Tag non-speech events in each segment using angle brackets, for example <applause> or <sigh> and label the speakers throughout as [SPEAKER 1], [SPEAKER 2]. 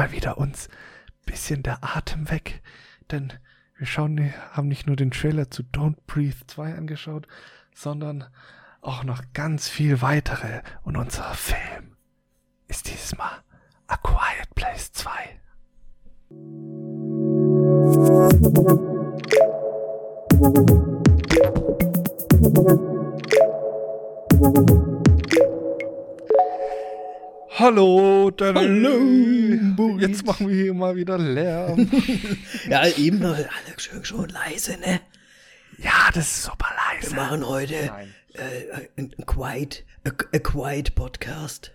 [SPEAKER 1] mal wieder uns bisschen der Atem weg, denn wir schauen, haben nicht nur den Trailer zu Don't Breathe 2 angeschaut, sondern auch noch ganz viel weitere. Und unser Film ist dieses Mal A Quiet Place 2. Hallo, Danny.
[SPEAKER 2] Hallo.
[SPEAKER 1] Jetzt machen wir hier mal wieder Lärm. <laughs>
[SPEAKER 2] Ja, eben noch alle schön schon leise, ne?
[SPEAKER 1] ja, das ist super leise.
[SPEAKER 2] Wir machen heute äh, ein ein Quiet, a, a Quiet Podcast.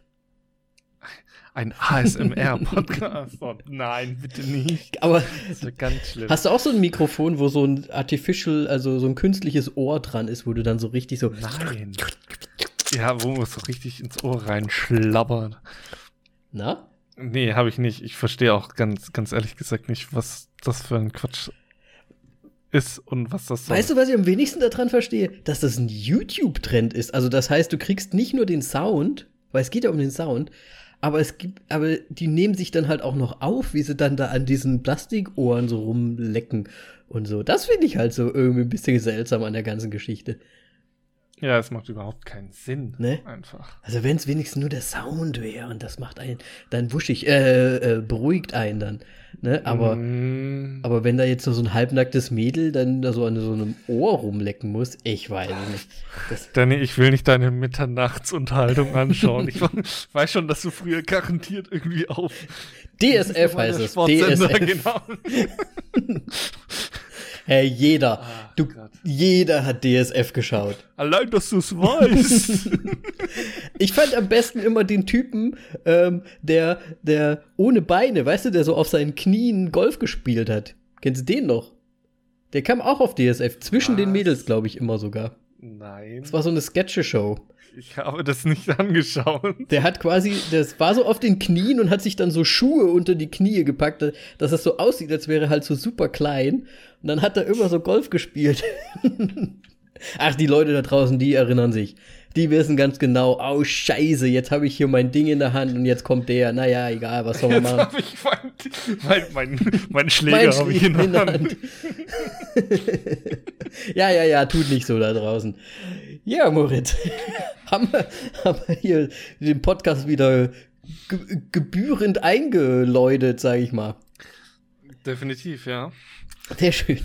[SPEAKER 1] Ein ASMR-Podcast. Oh, nein, bitte nicht.
[SPEAKER 2] Aber
[SPEAKER 1] Das ist ganz schlimm.
[SPEAKER 2] hast du auch so ein Mikrofon, wo so ein artificial, also so ein künstliches Ohr dran ist, wo du dann so richtig so.
[SPEAKER 1] Nein. Ja, wo man so richtig ins Ohr reinschlabbert.
[SPEAKER 2] Na?
[SPEAKER 1] Nee, habe ich nicht. Ich verstehe auch ganz, ganz ehrlich gesagt nicht, was das für ein Quatsch ist und was das soll.
[SPEAKER 2] Weißt du, was ich am wenigsten daran verstehe? Dass das ein YouTube-Trend ist. Also, das heißt, du kriegst nicht nur den Sound, weil es geht ja um den Sound, aber es gibt, aber die nehmen sich dann halt auch noch auf, wie sie dann da an diesen Plastikohren so rumlecken und so. Das finde ich halt so irgendwie ein bisschen seltsam an der ganzen Geschichte.
[SPEAKER 1] Ja, es macht überhaupt keinen Sinn.
[SPEAKER 2] Ne?
[SPEAKER 1] Einfach.
[SPEAKER 2] Also, wenn es wenigstens nur der Sound wäre und das macht einen dann wuschig, äh, äh, beruhigt einen dann. Ne? Aber.
[SPEAKER 1] Mm,
[SPEAKER 2] Aber wenn da jetzt so ein halbnacktes Mädel dann da so an so einem Ohr rumlecken muss, ich weiß nicht. Das,
[SPEAKER 1] Danny, ich will nicht deine Mitternachtsunterhaltung anschauen. ich <laughs> weiß schon, dass du früher garantiert irgendwie auf
[SPEAKER 2] DSF <laughs> heißt es. DSF.
[SPEAKER 1] genau. <laughs>
[SPEAKER 2] Hey, jeder.
[SPEAKER 1] Ah,
[SPEAKER 2] du,
[SPEAKER 1] Gott.
[SPEAKER 2] jeder hat DSF geschaut.
[SPEAKER 1] Allein, dass du es weißt. <laughs>
[SPEAKER 2] Ich fand am besten immer den Typen, ähm, der, der ohne Beine, weißt du, der so auf seinen Knien Golf gespielt hat. Kennst du den noch? Der kam auch auf DSF, zwischen den
[SPEAKER 1] Was?
[SPEAKER 2] Mädels, glaube ich, immer sogar.
[SPEAKER 1] Nein,
[SPEAKER 2] Das war so eine Sketche-Show.
[SPEAKER 1] Ich habe das nicht <laughs> angeschaut.
[SPEAKER 2] Der hat quasi, das war so auf den Knien und hat sich dann so Schuhe unter die Knie gepackt, dass es so aussieht, als wäre er halt so super klein. Und dann hat er immer so Golf gespielt. <laughs> Ach, die Leute da draußen, die erinnern sich. Die wissen ganz genau, oh Scheiße, jetzt habe ich hier mein Ding in der Hand und jetzt kommt der. Naja, egal, was soll man
[SPEAKER 1] Jetzt
[SPEAKER 2] machen.
[SPEAKER 1] habe ich mein, mein, mein, mein Schläger habe ich in
[SPEAKER 2] Schläger
[SPEAKER 1] der Hand. <laughs>
[SPEAKER 2] ja, ja, ja, tut nicht so da draußen. Ja, Moritz, <laughs> haben, wir, haben wir hier den Podcast wieder ge gebührend eingeläutet, sage ich mal.
[SPEAKER 1] Definitiv, ja.
[SPEAKER 2] Sehr schön.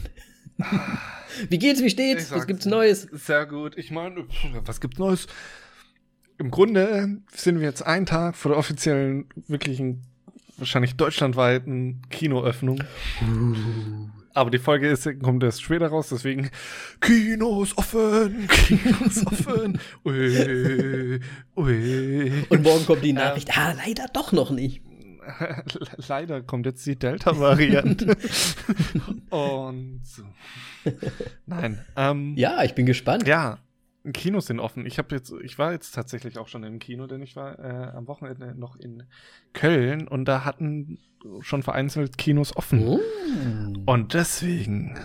[SPEAKER 2] Wie geht's, wie steht's? Was gibt's. Neues?
[SPEAKER 1] Sehr gut. Ich meine, was gibt's Neues? Im Grunde sind wir jetzt einen Tag vor der offiziellen, wirklichen, wahrscheinlich deutschlandweiten Kinoöffnung. Aber die Folge ist, kommt erst später raus, deswegen Kinos offen, Kinos <laughs> offen. Ui, ui.
[SPEAKER 2] Und morgen kommt die Nachricht, ah, leider doch noch nicht. <laughs>
[SPEAKER 1] Leider kommt jetzt die Delta-Variante. <laughs> Und so. Nein. Ähm,
[SPEAKER 2] Ja, ich bin gespannt.
[SPEAKER 1] Ja, Kinos sind offen. Ich habe jetzt, ich war jetzt tatsächlich auch schon im Kino, denn ich war äh, am Wochenende noch in Köln und da hatten schon vereinzelt Kinos offen.
[SPEAKER 2] Mm.
[SPEAKER 1] Und deswegen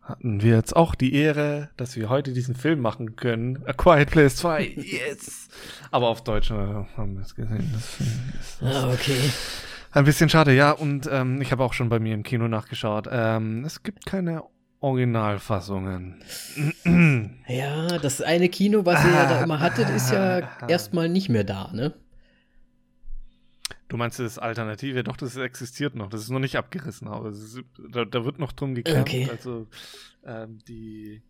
[SPEAKER 1] hatten wir jetzt auch die Ehre, dass wir heute diesen Film machen können. A Quiet Place 2. Yes! Aber auf Deutsch äh, haben wir es gesehen. Deswegen ist das
[SPEAKER 2] Ah, okay.
[SPEAKER 1] ein bisschen schade, ja. Und ähm, ich habe auch schon bei mir im Kino nachgeschaut. Ähm, es gibt keine Originalfassungen.
[SPEAKER 2] Ja, das eine Kino, was ihr ja da
[SPEAKER 1] Ah,
[SPEAKER 2] immer hattet, ist ja
[SPEAKER 1] ah. <laughs>
[SPEAKER 2] erstmal nicht mehr da, ne?
[SPEAKER 1] Du meinst das Alternative? Doch, das existiert noch. Das ist noch nicht abgerissen, aber ist, da, da wird noch drum gekämpft.
[SPEAKER 2] Okay.
[SPEAKER 1] Also ähm, die,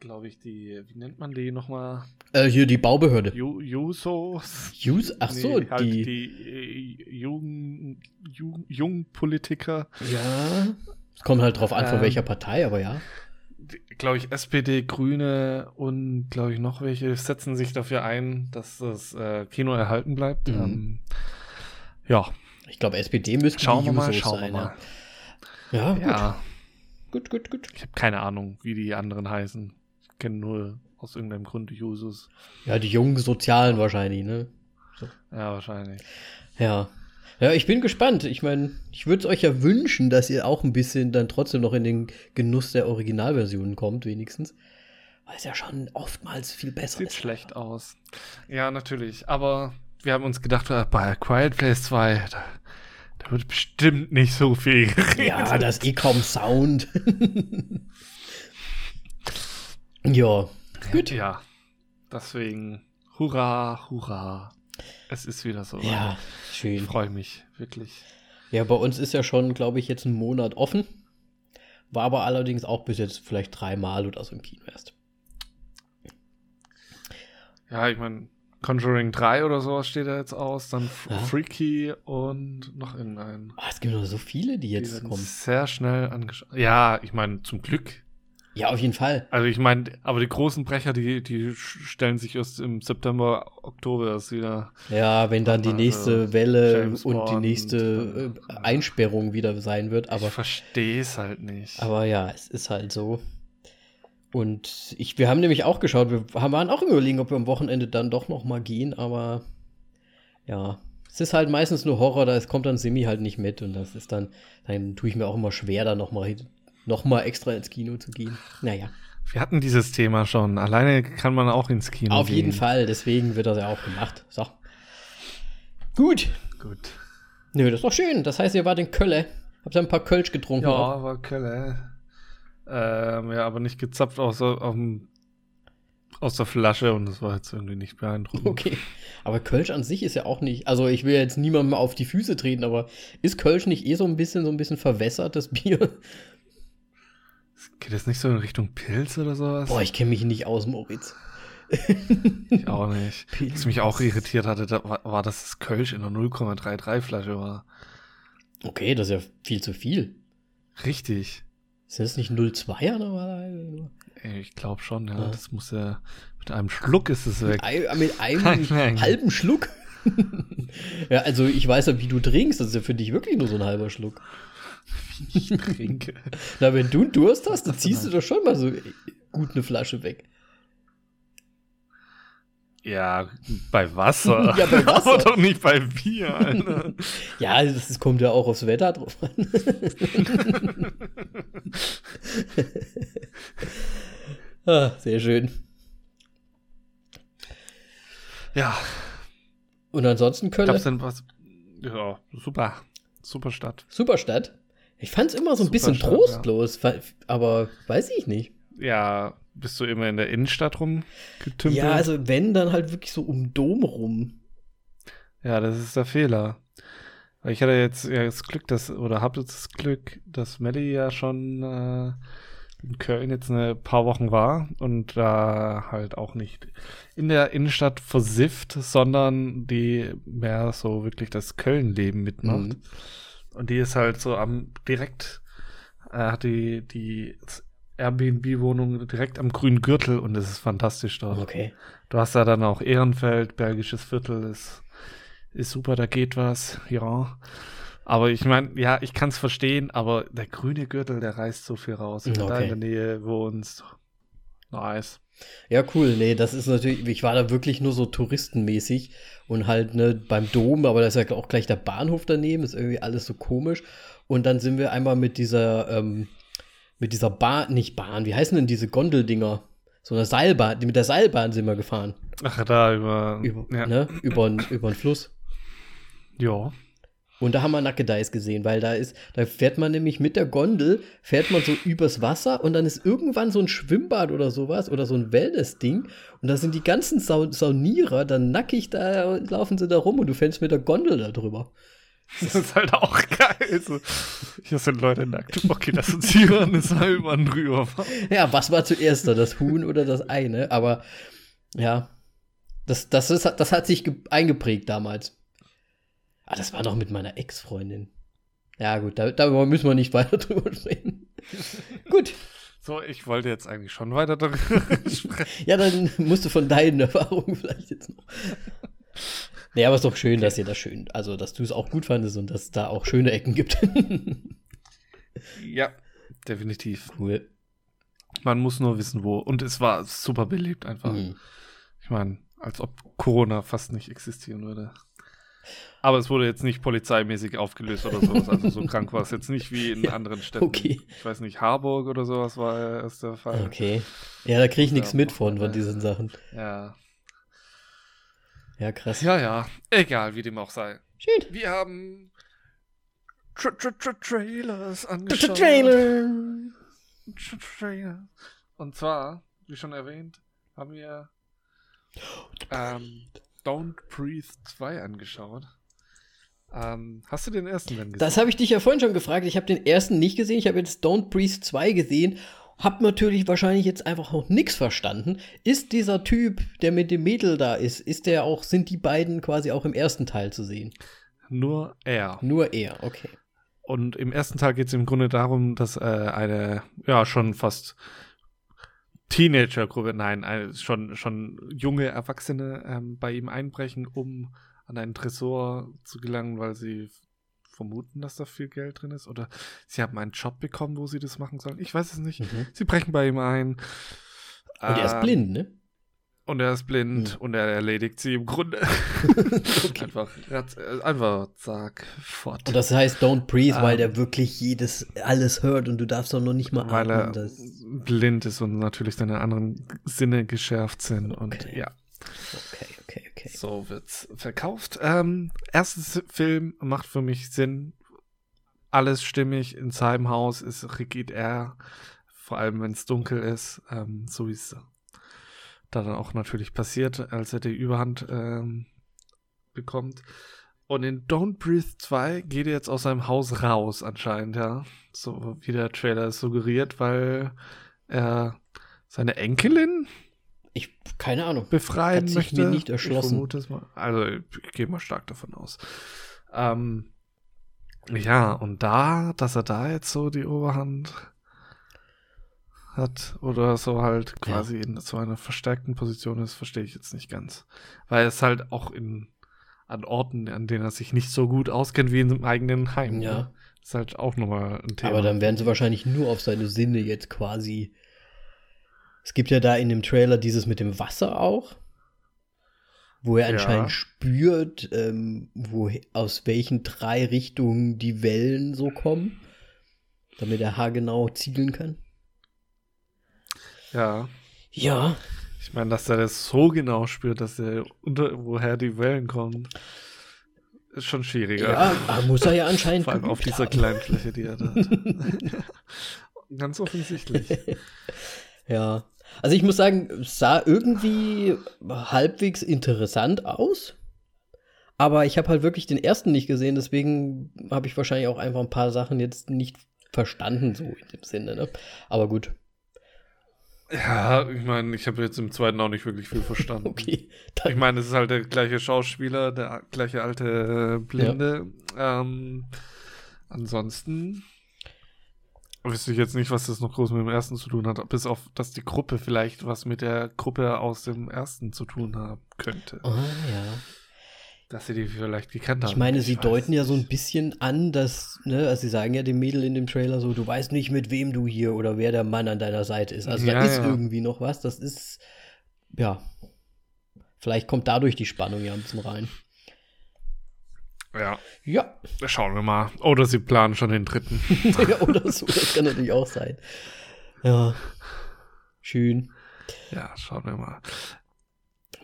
[SPEAKER 1] glaube ich, die, wie nennt man die nochmal?
[SPEAKER 2] Äh, hier die Baubehörde.
[SPEAKER 1] Ju Jusos?
[SPEAKER 2] Use, ach so,
[SPEAKER 1] Nee, halt
[SPEAKER 2] die,
[SPEAKER 1] die äh, Jung, Jung, Jungpolitiker,
[SPEAKER 2] Ja, es kommt halt drauf an, von
[SPEAKER 1] Ähm,
[SPEAKER 2] welcher Partei, aber ja.
[SPEAKER 1] glaube ich, SPD, Grüne und glaube ich noch welche setzen sich dafür ein, dass das äh, Kino erhalten bleibt.
[SPEAKER 2] Mhm.
[SPEAKER 1] Ähm, ja,
[SPEAKER 2] Ich glaube, SPD müsste
[SPEAKER 1] schauen
[SPEAKER 2] die
[SPEAKER 1] wir mal, schauen wir
[SPEAKER 2] sein,
[SPEAKER 1] mal.
[SPEAKER 2] Ja, ja, gut.
[SPEAKER 1] Ja,
[SPEAKER 2] gut, gut, gut.
[SPEAKER 1] ich habe keine Ahnung, wie die anderen heißen. Ich kenne nur aus irgendeinem Grund Jusos.
[SPEAKER 2] Ja, die jungen Sozialen wahrscheinlich, ne?
[SPEAKER 1] Ja, wahrscheinlich.
[SPEAKER 2] Ja. Ja, ich bin gespannt. Ich meine, ich würde es euch ja wünschen, dass ihr auch ein bisschen dann trotzdem noch in den Genuss der Originalversionen kommt, wenigstens. Weil es ja schon oftmals viel besser
[SPEAKER 1] Sieht
[SPEAKER 2] ist.
[SPEAKER 1] schlecht aus. Ja, natürlich. Aber wir haben uns gedacht, äh, bei Quiet Place 2, da, da wird bestimmt nicht so viel <laughs> geredet.
[SPEAKER 2] Ja, das ist eh kaum Sound. <laughs> ja, gut.
[SPEAKER 1] Ja, deswegen, hurra, hurra. Es ist wieder so.
[SPEAKER 2] Ja,
[SPEAKER 1] Ich
[SPEAKER 2] schön.
[SPEAKER 1] freue mich, wirklich.
[SPEAKER 2] Ja, bei uns ist ja schon, glaube ich, jetzt ein Monat offen. War aber allerdings auch bis jetzt vielleicht dreimal oder so im Kino erst.
[SPEAKER 1] Ja, ich meine, Conjuring 3 oder sowas steht da jetzt aus, dann
[SPEAKER 2] Ja.
[SPEAKER 1] Freaky und noch irgendein.
[SPEAKER 2] Ah, es gibt noch so viele, die
[SPEAKER 1] Die
[SPEAKER 2] jetzt
[SPEAKER 1] werden
[SPEAKER 2] kommen.
[SPEAKER 1] sehr schnell angeschaut. Ja, ich meine, zum Glück.
[SPEAKER 2] Ja, auf jeden Fall.
[SPEAKER 1] Also ich meine, aber die großen Brecher, die, die stellen sich erst im September, Oktober erst wieder.
[SPEAKER 2] Ja, wenn dann die
[SPEAKER 1] Also,
[SPEAKER 2] nächste Welle
[SPEAKER 1] James
[SPEAKER 2] und die
[SPEAKER 1] Bond,
[SPEAKER 2] nächste
[SPEAKER 1] äh,
[SPEAKER 2] Einsperrung wieder sein wird, aber
[SPEAKER 1] ich verstehe es halt nicht.
[SPEAKER 2] Aber ja, es ist halt so. Und ich, wir haben nämlich auch geschaut, wir haben- waren auch im überlegen, ob wir am Wochenende dann doch noch mal gehen, aber ja, es ist halt meistens nur Horror, da kommt dann Simi halt nicht mit und das ist dann, dann tue ich mir auch immer schwer, da noch mal, noch mal extra ins Kino zu gehen. Naja,
[SPEAKER 1] Wir hatten dieses Thema schon. Alleine kann man auch ins Kino
[SPEAKER 2] auf
[SPEAKER 1] gehen.
[SPEAKER 2] jeden Fall, deswegen wird das ja auch gemacht. So. Gut.
[SPEAKER 1] Gut.
[SPEAKER 2] Nö, das ist doch schön. Das heißt, ihr wart in Kölle. Habt ihr ein paar Kölsch getrunken?
[SPEAKER 1] Ja,
[SPEAKER 2] auch?
[SPEAKER 1] war Kölle. Ähm, ja, aber nicht gezapft aus, auf dem- aus der Flasche und das war jetzt irgendwie nicht beeindruckend.
[SPEAKER 2] Okay. Aber Kölsch an sich ist ja auch nicht, also ich will jetzt niemandem auf die Füße treten, aber ist Kölsch nicht eh so ein bisschen, so ein bisschen verwässertes Bier?
[SPEAKER 1] Geht das nicht so in Richtung Pilz oder sowas?
[SPEAKER 2] Boah, ich kenne mich nicht aus, Moritz.
[SPEAKER 1] Ich auch nicht. <laughs>
[SPEAKER 2] Pilz.
[SPEAKER 1] Was mich auch irritiert hatte, da war, war, dass das Kölsch in einer 0,33 Flasche war.
[SPEAKER 2] Okay, das ist ja viel zu viel.
[SPEAKER 1] Richtig.
[SPEAKER 2] Ist das nicht 0,2er normalerweise? nur?
[SPEAKER 1] Ey, Ich glaube schon, ja.
[SPEAKER 2] Ja.
[SPEAKER 1] Das muss ja. Mit einem Schluck ist es weg.
[SPEAKER 2] Mit <laughs> einem
[SPEAKER 1] Nein, nein.
[SPEAKER 2] halben Schluck? <laughs> ja, also ich weiß ja, wie du trinkst. Das ist ja für dich wirklich nur so ein halber Schluck. <laughs>
[SPEAKER 1] Ich trinke.
[SPEAKER 2] Na, wenn du einen Durst hast, dann ziehst du doch schon mal so gut eine Flasche weg.
[SPEAKER 1] Ja, bei Wasser. <laughs>
[SPEAKER 2] Ja, bei <laughs> Wasser.
[SPEAKER 1] Aber doch nicht bei Bier, Alter.
[SPEAKER 2] Ja, das, das kommt ja auch aufs Wetter drauf an. ah, sehr schön.
[SPEAKER 1] ja,
[SPEAKER 2] Und ansonsten Köln.
[SPEAKER 1] gab's denn was? Ja, super. Super Stadt.
[SPEAKER 2] Superstadt. Ich fand es immer so ein bisschen
[SPEAKER 1] Superstadt,
[SPEAKER 2] trostlos, fa- aber weiß ich nicht.
[SPEAKER 1] Ja, bist du immer in der Innenstadt rumgetümpelt?
[SPEAKER 2] Ja, also wenn, dann halt wirklich so um Dom rum.
[SPEAKER 1] Ja, das ist der Fehler. Ich hatte jetzt ja das Glück, dass, oder habe jetzt das Glück, dass Melly ja schon äh, in Köln jetzt ein paar Wochen war und da halt auch nicht in der Innenstadt versifft, sondern die mehr so wirklich das Köln-Leben mitmacht.
[SPEAKER 2] Mhm.
[SPEAKER 1] Und die ist halt so am direkt, äh, hat die, die Airbnb-Wohnung direkt am grünen Gürtel und es ist fantastisch dort.
[SPEAKER 2] Okay.
[SPEAKER 1] Du hast da dann auch Ehrenfeld, Bergisches Viertel, ist, ist super, da geht was, ja. Aber ich meine, ja, ich kann es verstehen, aber der grüne Gürtel, der reißt so viel raus. Wenn du da
[SPEAKER 2] Okay.
[SPEAKER 1] in der Nähe wohnst. Nice.
[SPEAKER 2] Ja, cool. Nee, das ist natürlich, ich war da wirklich nur so touristenmäßig und halt ne, beim Dom, aber da ist ja auch gleich der Bahnhof daneben, ist irgendwie alles so komisch. Und dann sind wir einmal mit dieser, ähm, mit dieser Bahn, nicht Bahn, wie heißen denn diese Gondeldinger? So eine Seilbahn, mit der Seilbahn sind wir gefahren.
[SPEAKER 1] Ach, da über.
[SPEAKER 2] Über,
[SPEAKER 1] ja.
[SPEAKER 2] ne, über, über den Fluss.
[SPEAKER 1] ja.
[SPEAKER 2] Und da haben wir Nackedeis gesehen, weil da ist, da fährt man nämlich mit der Gondel, fährt man so übers Wasser und dann ist irgendwann so ein Schwimmbad oder sowas oder so ein Wellness-Ding und da sind die ganzen Sau Saunierer, dann nackig da laufen sie da rum und du fällst mit der Gondel da drüber.
[SPEAKER 1] Das ist halt auch geil. So, hier sind Leute nackt. Okay, lass uns hier eine Seilbahn drüber fahren.
[SPEAKER 2] Ja, was war zuerst da, das Huhn oder das Ei, ne? Aber ja, das, das, ist, das hat sich ge- eingeprägt damals. Ah, das war noch mit meiner Ex-Freundin. Ja, gut, da, darüber müssen wir nicht weiter <laughs> drüber sprechen. <laughs> gut.
[SPEAKER 1] So, ich wollte jetzt eigentlich schon weiter darüber <laughs> sprechen.
[SPEAKER 2] Ja, dann musst du von deinen Erfahrungen vielleicht jetzt noch. Nee, aber es ist doch schön, dass ihr das schön, also dass du es auch gut fandest und dass es da auch schöne Ecken gibt.
[SPEAKER 1] Ja, definitiv.
[SPEAKER 2] cool.
[SPEAKER 1] Man muss nur wissen, wo. Und es war super belebt einfach.
[SPEAKER 2] Mhm.
[SPEAKER 1] Ich meine, als ob Corona fast nicht existieren würde. Aber es wurde jetzt nicht polizeimäßig aufgelöst oder sowas. Also so krank war es jetzt nicht wie in <laughs> anderen Städten.
[SPEAKER 2] okay.
[SPEAKER 1] Ich weiß nicht, Harburg oder sowas war ja erst der Fall.
[SPEAKER 2] Okay. Ja, da kriege ich nichts
[SPEAKER 1] Ja,
[SPEAKER 2] mit von, von
[SPEAKER 1] ja.
[SPEAKER 2] diesen Sachen.
[SPEAKER 1] Ja.
[SPEAKER 2] Ja, krass.
[SPEAKER 1] Ja, ja. Egal, wie dem auch sei.
[SPEAKER 2] Schön.
[SPEAKER 1] Wir haben Tra -tra -tra Trailers angeschaut.
[SPEAKER 2] Trailer.
[SPEAKER 1] Tra Trailer. Und zwar, wie schon erwähnt, haben wir ähm, Don't Breathe 2 angeschaut. Ähm, hast du den ersten denn gesehen?
[SPEAKER 2] Das habe ich dich ja vorhin schon gefragt. Ich habe den ersten nicht gesehen. Ich habe jetzt Don't Breathe 2 gesehen. Hab natürlich wahrscheinlich jetzt einfach noch nichts verstanden. Ist dieser Typ, der mit dem Mädel da ist, ist der auch, sind die beiden quasi auch im ersten Teil zu sehen?
[SPEAKER 1] Nur er.
[SPEAKER 2] Nur er, okay.
[SPEAKER 1] Und im ersten Teil geht es im Grunde darum, dass äh, eine, ja, schon fast Teenager-Gruppe, nein, eine, schon, schon junge Erwachsene ähm, bei ihm einbrechen, um an einen Tresor zu gelangen, weil sie vermuten, dass da viel Geld drin ist. Oder sie haben einen Job bekommen, wo sie das machen sollen. Ich weiß es nicht.
[SPEAKER 2] Mhm.
[SPEAKER 1] Sie brechen bei ihm ein.
[SPEAKER 2] Und er ist
[SPEAKER 1] Ähm,
[SPEAKER 2] blind, ne?
[SPEAKER 1] Und er ist blind
[SPEAKER 2] Hm.
[SPEAKER 1] und er erledigt sie im Grunde. <laughs> Einfach, er hat, äh, einfach, sag, fort.
[SPEAKER 2] Und das heißt Don't Breathe, weil
[SPEAKER 1] Ähm.
[SPEAKER 2] der wirklich jedes, alles hört und du darfst doch noch nicht mal
[SPEAKER 1] weil er
[SPEAKER 2] atmen. Das,
[SPEAKER 1] blind ist und natürlich seine anderen Sinne geschärft sind. Und
[SPEAKER 2] Okay.
[SPEAKER 1] ja,
[SPEAKER 2] okay, okay, okay.
[SPEAKER 1] so wird's verkauft. Ähm, erstes Film macht für mich Sinn. Alles stimmig. In seinem Haus ist regiert er. Vor allem, wenn es dunkel ist. Ähm, so wie es da dann auch natürlich passiert, als er die Überhand ähm, bekommt. Und in Don't Breathe 2 geht er jetzt aus seinem Haus raus, anscheinend, ja. So wie der Trailer es suggeriert, weil er seine Enkelin
[SPEAKER 2] Ich, keine Ahnung.
[SPEAKER 1] befreien
[SPEAKER 2] Hat sich
[SPEAKER 1] möchte.
[SPEAKER 2] mir nicht erschlossen.
[SPEAKER 1] Ich mal. Also, ich gehe mal stark davon aus. Ähm, ja, und da, dass er da jetzt so die Oberhand hat oder so halt quasi in so einer verstärkten Position ist, verstehe ich jetzt nicht ganz. Weil es halt auch in an Orten, an denen er sich nicht so gut auskennt wie in seinem eigenen Heim.
[SPEAKER 2] Ja.
[SPEAKER 1] ne? Ist halt auch nochmal ein Thema.
[SPEAKER 2] Aber dann werden sie wahrscheinlich nur auf seine Sinne jetzt quasi. Es gibt ja da in dem Trailer dieses mit dem Wasser auch, wo er
[SPEAKER 1] Ja.
[SPEAKER 2] anscheinend spürt, ähm, wo, aus welchen drei Richtungen die Wellen so kommen, damit er haargenau zielen kann.
[SPEAKER 1] Ja.
[SPEAKER 2] Ja,
[SPEAKER 1] Ich meine, dass er das so genau spürt, dass er unter, woher die Wellen kommen, ist schon schwieriger.
[SPEAKER 2] ja, muss er ja anscheinend.
[SPEAKER 1] Vor allem auf dieser
[SPEAKER 2] haben.
[SPEAKER 1] kleinen Fläche, die er da hat. <laughs> Ganz offensichtlich. <laughs>
[SPEAKER 2] Ja. Also ich muss sagen, es sah irgendwie halbwegs interessant aus. Aber ich habe halt wirklich den ersten nicht gesehen, deswegen habe ich wahrscheinlich auch einfach ein paar Sachen jetzt nicht verstanden, so in dem Sinne. Ne? Aber gut,
[SPEAKER 1] Ja, ich meine, ich habe jetzt im zweiten auch nicht wirklich viel verstanden. <laughs>
[SPEAKER 2] okay.
[SPEAKER 1] Ich meine, es ist halt der gleiche Schauspieler, der gleiche alte äh, Blinde. Ähm, ansonsten wüsste ich jetzt nicht, was das noch groß mit dem ersten zu tun hat, bis auf, dass die Gruppe vielleicht was mit der Gruppe aus dem ersten zu tun haben könnte.
[SPEAKER 2] ah, ja.
[SPEAKER 1] Dass sie die vielleicht gekannt haben.
[SPEAKER 2] Ich meine, sie
[SPEAKER 1] weiß
[SPEAKER 2] deuten ja so ein bisschen an, dass, ne, also sie sagen ja dem Mädel in dem Trailer so, du weißt nicht, mit wem du hier oder wer der Mann an deiner Seite ist. Also da
[SPEAKER 1] Ja,
[SPEAKER 2] ist
[SPEAKER 1] ja.
[SPEAKER 2] irgendwie noch was. Das ist, ja. Vielleicht kommt dadurch die Spannung ja ein bisschen rein.
[SPEAKER 1] Ja,
[SPEAKER 2] Ja.
[SPEAKER 1] schauen wir mal. Oder sie planen schon den dritten. <laughs>
[SPEAKER 2] ja, oder so, das kann natürlich auch sein. Ja. Schön.
[SPEAKER 1] Ja, schauen wir mal.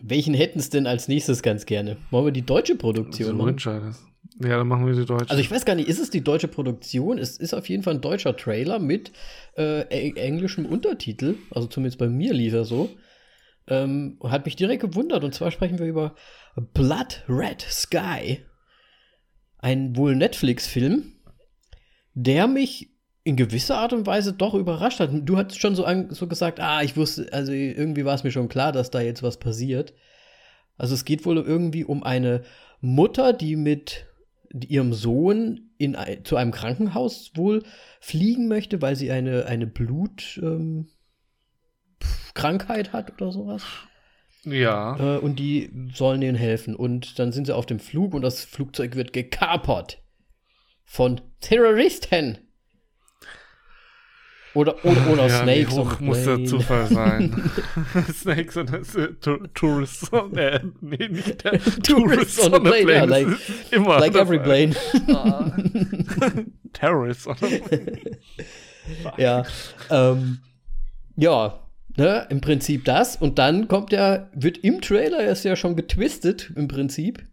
[SPEAKER 2] Welchen hätten es denn als nächstes ganz gerne? Wollen wir die deutsche Produktion
[SPEAKER 1] So
[SPEAKER 2] machen?
[SPEAKER 1] entscheidest. Ja, dann machen wir die deutsche.
[SPEAKER 2] Also ich weiß gar nicht, ist es die deutsche Produktion? Es ist auf jeden Fall ein deutscher Trailer mit äh, eng- englischem Untertitel. Also zumindest bei mir lief er so. Ähm, hat mich direkt gewundert. Und zwar sprechen wir über Blood Red Sky. Ein wohl Netflix-Film, der mich in gewisser Art und Weise doch überrascht hat. Du hattest schon so, an, so gesagt, ah, ich wusste, also irgendwie war es mir schon klar, dass da jetzt was passiert. Also es geht wohl irgendwie um eine Mutter, die mit ihrem Sohn in zu einem Krankenhaus wohl fliegen möchte, weil sie eine, eine Blutkrankheit ähm, hat oder sowas.
[SPEAKER 1] ja.
[SPEAKER 2] Äh, und die sollen denen helfen. Und dann sind sie auf dem Flug und das Flugzeug wird gekapert von Terroristen. Oder, oder, <laughs> oder
[SPEAKER 1] ja, wie
[SPEAKER 2] Snakes. on
[SPEAKER 1] hoch muss der
[SPEAKER 2] plane.
[SPEAKER 1] Zufall sein? <laughs> Snakes the Tu- Tourists on äh, nee, nicht der
[SPEAKER 2] Tourists on the plane, ja, like-
[SPEAKER 1] immer
[SPEAKER 2] Like every plane. <laughs>
[SPEAKER 1] Terrorists on the plane.
[SPEAKER 2] ja. Ähm, ja. Ne, im Prinzip das. Und dann kommt ja, wird im Trailer ist ja schon getwistet, im Prinzip.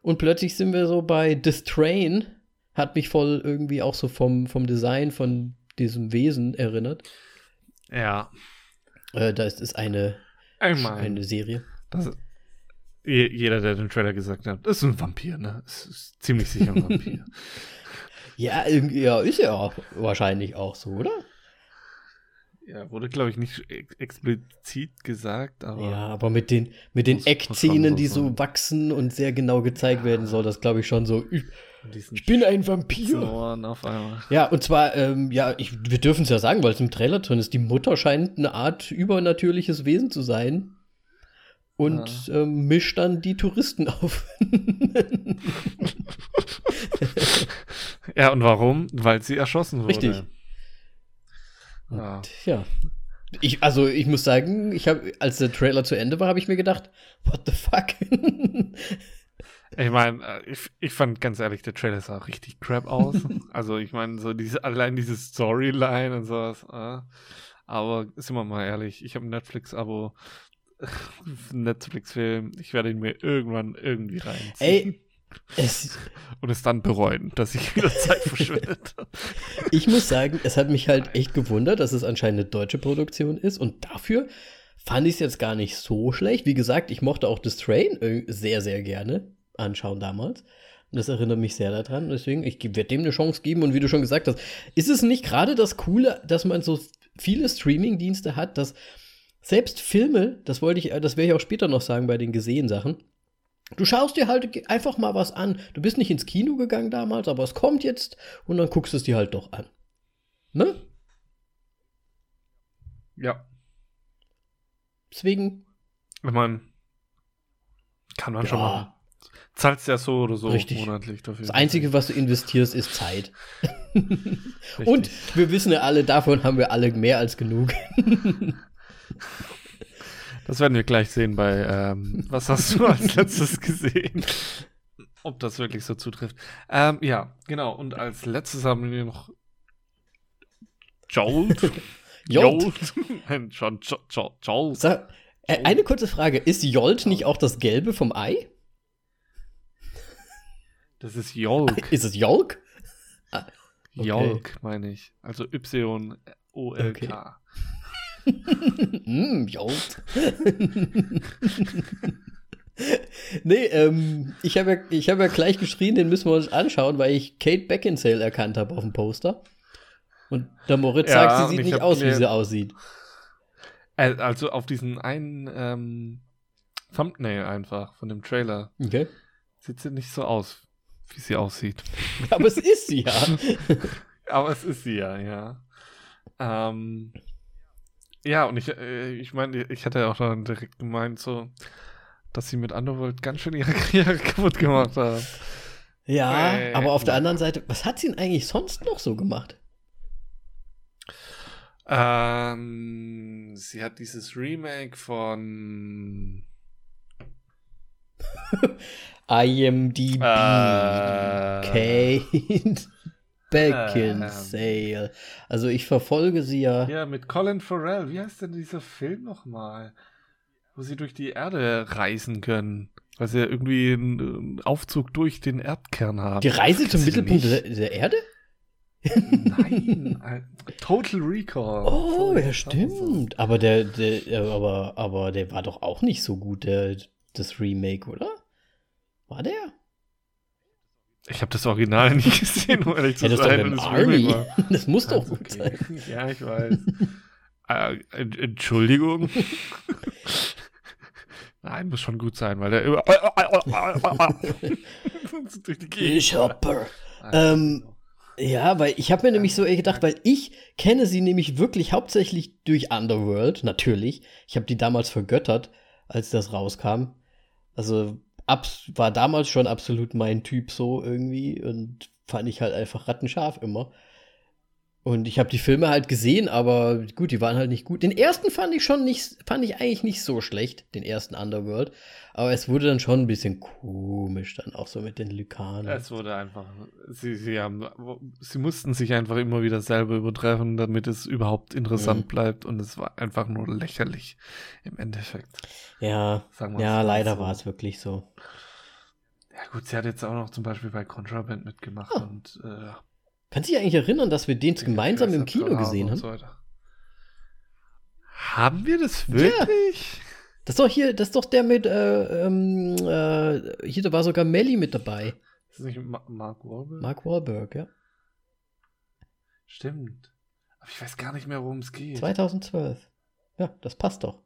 [SPEAKER 2] Und plötzlich sind wir so bei This Train. Hat mich voll irgendwie auch so vom, vom Design von diesem Wesen erinnert.
[SPEAKER 1] Ja.
[SPEAKER 2] Äh, da ist es eine,
[SPEAKER 1] mein,
[SPEAKER 2] eine Serie.
[SPEAKER 1] das, je- jeder, der den Trailer gesagt hat, das ist ein Vampir, ne? Es ist ziemlich sicher ein Vampir. <laughs>
[SPEAKER 2] Ja, ja, ist ja auch wahrscheinlich auch so, oder?
[SPEAKER 1] ja, wurde, glaube ich, nicht ex explizit gesagt, aber.
[SPEAKER 2] Ja, aber mit den, mit den Eckzähnen, die so wachsen und sehr genau gezeigt werden soll, das glaube ich schon so. Ich, bin ein Vampir.
[SPEAKER 1] Ohren auf einmal.
[SPEAKER 2] Ja, und zwar, ähm, ja, ich, wir dürfen es ja sagen, weil es im Trailer drin ist. Die Mutter scheint eine Art übernatürliches Wesen zu sein. Und ähm, mischt dann die Touristen <laughs> auf.
[SPEAKER 1] Ja, und warum? Weil sie erschossen wurde.
[SPEAKER 2] Richtig.
[SPEAKER 1] Ja.
[SPEAKER 2] ja. Ich, also ich muss sagen, ich habe, als der Trailer zu Ende war, habe ich mir gedacht, what the fuck? <laughs>
[SPEAKER 1] Ich meine, äh, ich, ich fand ganz ehrlich, der Trailer sah richtig crap aus. <laughs> also ich meine, so diese, allein diese Storyline und sowas. Äh. Aber sind wir mal ehrlich, ich habe ein Netflix-Abo, <laughs> Netflix-Film, ich werde ihn mir irgendwann irgendwie reinziehen.
[SPEAKER 2] Ey, es, <laughs>
[SPEAKER 1] Und es dann bereuen, dass ich wieder Zeit verschwendet habe.
[SPEAKER 2] ich muss sagen, es hat mich halt echt gewundert, dass es anscheinend eine deutsche Produktion ist. Und dafür fand ich es jetzt gar nicht so schlecht. Wie gesagt, ich mochte auch das Train äh, sehr, sehr gerne anschauen damals. Und das erinnert mich sehr daran. Deswegen, ich werde dem eine Chance geben. Und wie du schon gesagt hast, ist es nicht gerade das Coole, dass man so viele Streaming-Dienste hat, dass selbst Filme, das wollte ich, äh, das werde ich auch später noch sagen bei den gesehen Sachen, Du schaust dir halt einfach mal was an. Du bist nicht ins Kino gegangen damals, aber es kommt jetzt und dann guckst du es dir halt doch an. Ne?
[SPEAKER 1] Ja,
[SPEAKER 2] Deswegen,
[SPEAKER 1] ich meine, kann man schon
[SPEAKER 2] ja,
[SPEAKER 1] machen. Zahlst ja so oder so
[SPEAKER 2] Richtig.
[SPEAKER 1] monatlich dafür.
[SPEAKER 2] das Einzige, was du investierst, ist Zeit. <laughs> Und wir wissen ja alle, davon haben wir alle mehr als genug.
[SPEAKER 1] Das werden wir gleich sehen bei, ähm, was hast du als <laughs> letztes gesehen? Ob das wirklich so zutrifft. Ähm, ja, genau. Und als letztes haben wir noch Jolt. <laughs>
[SPEAKER 2] Jolt.
[SPEAKER 1] Jolt.
[SPEAKER 2] Sag, äh, eine kurze Frage. Ist Jolt nicht auch das Gelbe vom Ei?
[SPEAKER 1] Das ist Jolk. <laughs>
[SPEAKER 2] Ist es Jolk? okay.
[SPEAKER 1] Jolk, meine ich. Also <laughs> Y-O-L-K.
[SPEAKER 2] mm, Jolt. nee, ähm, ich habe ja, ich hab ja gleich geschrien, den müssen wir uns anschauen, weil ich Kate Beckinsale erkannt habe auf dem Poster. Und der Moritz
[SPEAKER 1] Ja,
[SPEAKER 2] sagt, sie sieht
[SPEAKER 1] ich
[SPEAKER 2] nicht aus, wie sie aussieht.
[SPEAKER 1] Äh, Also auf diesen einen ähm, Thumbnail einfach von dem Trailer
[SPEAKER 2] Okay.
[SPEAKER 1] sieht sie nicht so aus, wie sie aussieht. <laughs>
[SPEAKER 2] Aber es ist sie ja. <laughs>
[SPEAKER 1] Aber es ist sie ja, ja. Ähm, ja, und ich, äh, ich meine, ich hatte ja auch dann direkt gemeint, so, dass sie mit Underworld ganz schön ihre <laughs> Karriere kaputt gemacht hat.
[SPEAKER 2] ja,
[SPEAKER 1] Äh,
[SPEAKER 2] aber auf der anderen Seite, was hat sie denn eigentlich sonst noch so gemacht?
[SPEAKER 1] Ähm, sie hat dieses Remake von
[SPEAKER 2] IMDb.
[SPEAKER 1] Äh.
[SPEAKER 2] Kate <laughs> Beckinsale. Also ich verfolge sie ja.
[SPEAKER 1] ja mit Colin Farrell. Wie heißt denn dieser Film nochmal? Wo sie durch die Erde reisen können. Weil sie ja irgendwie einen Aufzug durch den Erdkern haben.
[SPEAKER 2] Die Reise zum Mittelpunkt der, der Erde?
[SPEAKER 1] Nein, <laughs> ein- Total Recall.
[SPEAKER 2] Oh, ja, stimmt. Aber der, der, aber, aber der war doch auch nicht so gut, der, das Remake, oder? War der?
[SPEAKER 1] Ich habe das Original <laughs> nie gesehen, um ehrlich zu
[SPEAKER 2] Ja, das ist doch
[SPEAKER 1] sein. das
[SPEAKER 2] Army.
[SPEAKER 1] War <laughs>
[SPEAKER 2] Das muss doch
[SPEAKER 1] ganz
[SPEAKER 2] gut
[SPEAKER 1] okay.
[SPEAKER 2] sein. <laughs>
[SPEAKER 1] Ja, ich weiß. äh, en- Entschuldigung. Nein, muss schon gut sein, weil der über.
[SPEAKER 2] Ich hopper. Ähm, Ja, weil ich habe mir nämlich so gedacht, weil ich kenne sie nämlich wirklich hauptsächlich durch Underworld, natürlich. Ich habe die damals vergöttert, als das rauskam. Also abs war damals schon absolut mein Typ so irgendwie und fand ich halt einfach rattenscharf immer. Und ich habe die Filme halt gesehen, aber gut, die waren halt nicht gut. Den ersten fand ich schon nicht, fand ich eigentlich nicht so schlecht, den ersten Underworld. Aber es wurde dann schon ein bisschen komisch, dann auch so mit den Lykanen.
[SPEAKER 1] Es wurde einfach, sie, sie haben, sie mussten sich einfach immer wieder selber übertreffen, damit es überhaupt interessant mhm. bleibt. Und es war einfach nur lächerlich im Endeffekt.
[SPEAKER 2] Ja, ja, leider so. war es wirklich so.
[SPEAKER 1] Ja gut, sie hat jetzt auch noch zum Beispiel bei Contraband mitgemacht oh. und äh,
[SPEAKER 2] Kannst du dich eigentlich erinnern, dass wir den gemeinsam im Kino gesehen haben? So
[SPEAKER 1] haben wir das wirklich? Ja.
[SPEAKER 2] Das ist doch hier, das ist doch der mit, äh, ähm, äh, hier, da war sogar Melly mit dabei.
[SPEAKER 1] Ist das nicht Ma Mark Wahlberg?
[SPEAKER 2] Mark Wahlberg, ja.
[SPEAKER 1] Stimmt. Aber ich weiß gar nicht mehr, worum es geht.
[SPEAKER 2] 2012. Ja, das passt doch.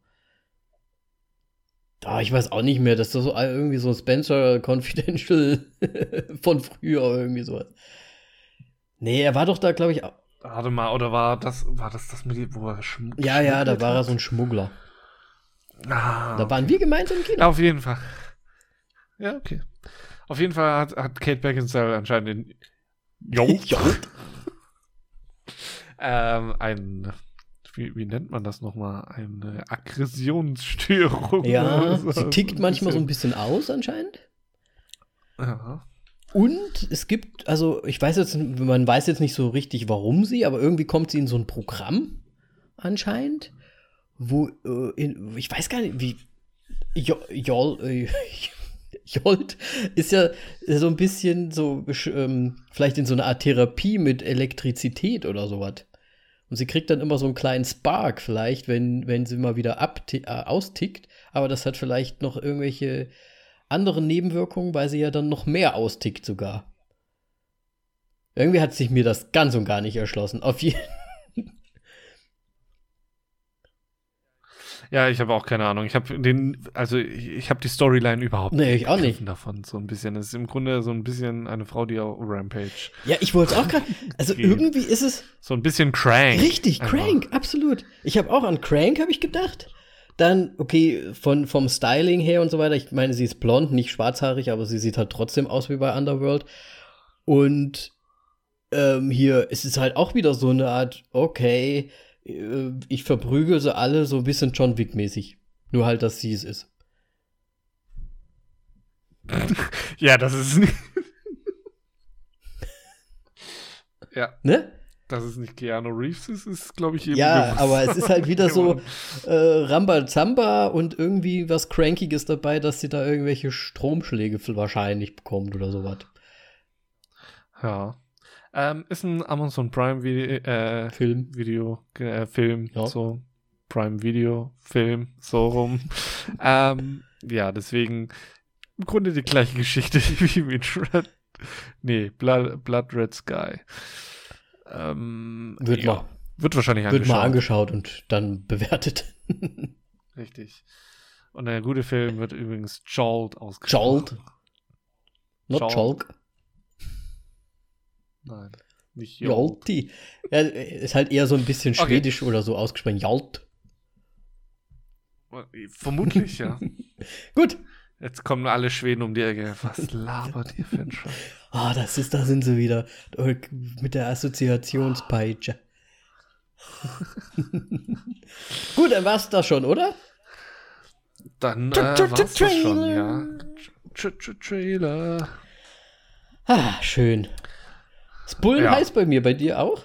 [SPEAKER 2] Ah, ich weiß auch nicht mehr, das ist so irgendwie so Spencer Confidential <laughs> von früher irgendwie sowas. Nee, er war doch da, glaube ich.
[SPEAKER 1] Warte mal, oder war das, war das das mit, wo er schmuggelt?
[SPEAKER 2] Ja, ja, da war er so ein Schmuggler. Ah, da waren wir gemeinsam im Kino.
[SPEAKER 1] Ja, auf jeden Fall. Ja, okay. Auf jeden Fall hat, hat Kate Beckinsale anscheinend in Jolt <laughs> ähm, ein, wie, wie, nennt man das nochmal? Eine Aggressionsstörung.
[SPEAKER 2] Ja, so. sie tickt manchmal so ein bisschen aus anscheinend.
[SPEAKER 1] Ja.
[SPEAKER 2] Und es gibt, also ich weiß jetzt, man weiß jetzt nicht so richtig, warum sie, aber irgendwie kommt sie in so ein Programm anscheinend, wo, äh, in, ich weiß gar nicht, wie, Jol, äh, <laughs> Jolt ist ja so ein bisschen so, ähm, vielleicht in so einer Art Therapie mit Elektrizität oder sowas. Und sie kriegt dann immer so einen kleinen Spark vielleicht, wenn, wenn sie mal wieder äh, austickt. Aber das hat vielleicht noch irgendwelche anderen Nebenwirkungen, weil sie ja dann noch mehr austickt sogar. Irgendwie hat sich mir das ganz und gar nicht erschlossen. Auf jeden
[SPEAKER 1] Ja, ich habe auch keine Ahnung. Ich habe den, also ich, ich habe die Storyline überhaupt
[SPEAKER 2] nee, ich auch nicht
[SPEAKER 1] davon. So ein bisschen. Es ist im Grunde so ein bisschen eine Frau, die auf Rampage.
[SPEAKER 2] Ja, ich wollte es auch gerade. <laughs> Also irgendwie ist es
[SPEAKER 1] so ein bisschen Crank.
[SPEAKER 2] Richtig, Crank, einfach. absolut. Ich habe auch an Crank habe ich gedacht. Dann, okay, von, vom Styling her und so weiter, ich meine, sie ist blond, nicht schwarzhaarig, aber sie sieht halt trotzdem aus wie bei Underworld. Und ähm, hier ist es halt auch wieder so eine Art, okay, äh, ich verprügel sie alle so ein bisschen John Wick-mäßig. Nur halt, dass sie es ist. <laughs>
[SPEAKER 1] ja, das ist <laughs> ja.
[SPEAKER 2] Ne?
[SPEAKER 1] Dass es nicht Keanu Reeves ist, ist, glaube ich, eben
[SPEAKER 2] Ja, bewusst. aber es ist halt wieder <laughs> so äh, Rambazamba und irgendwie was Crankiges dabei, dass sie da irgendwelche Stromschläge wahrscheinlich bekommt oder sowas.
[SPEAKER 1] Ja. Ähm, ist ein Amazon Prime Video, äh,
[SPEAKER 2] Film.
[SPEAKER 1] Video, äh, Film, ja. so. Prime Video, Film, so rum. <laughs> ähm, ja, deswegen im Grunde die gleiche Geschichte <laughs> wie mit Red. Nee, Blood, Blood Red Sky. Ähm,
[SPEAKER 2] wird ja, mal.
[SPEAKER 1] Wird wahrscheinlich
[SPEAKER 2] angeschaut. Wird mal angeschaut und dann bewertet. <laughs>
[SPEAKER 1] Richtig. Und der gute Film wird übrigens Jolt ausgesprochen.
[SPEAKER 2] Jolt? Not Jolk?
[SPEAKER 1] Nein, nicht
[SPEAKER 2] Jolt. Jolti. Ja, ist halt eher so ein bisschen schwedisch okay. oder so ausgesprochen. Jolt.
[SPEAKER 1] Vermutlich, ja. <laughs>
[SPEAKER 2] Gut.
[SPEAKER 1] Jetzt kommen alle Schweden um die Ecke. Was labert ihr für ein Scheiß?
[SPEAKER 2] Ah, oh, das ist, da sind sie wieder. Mit der Assoziationspeitsche. <laughs> Gut, dann war's das schon, oder?
[SPEAKER 1] Dann äh, war's das schon, ja. Trailer.
[SPEAKER 2] Ah, schön. Ist Bullen ja. heiß bei mir, bei dir auch?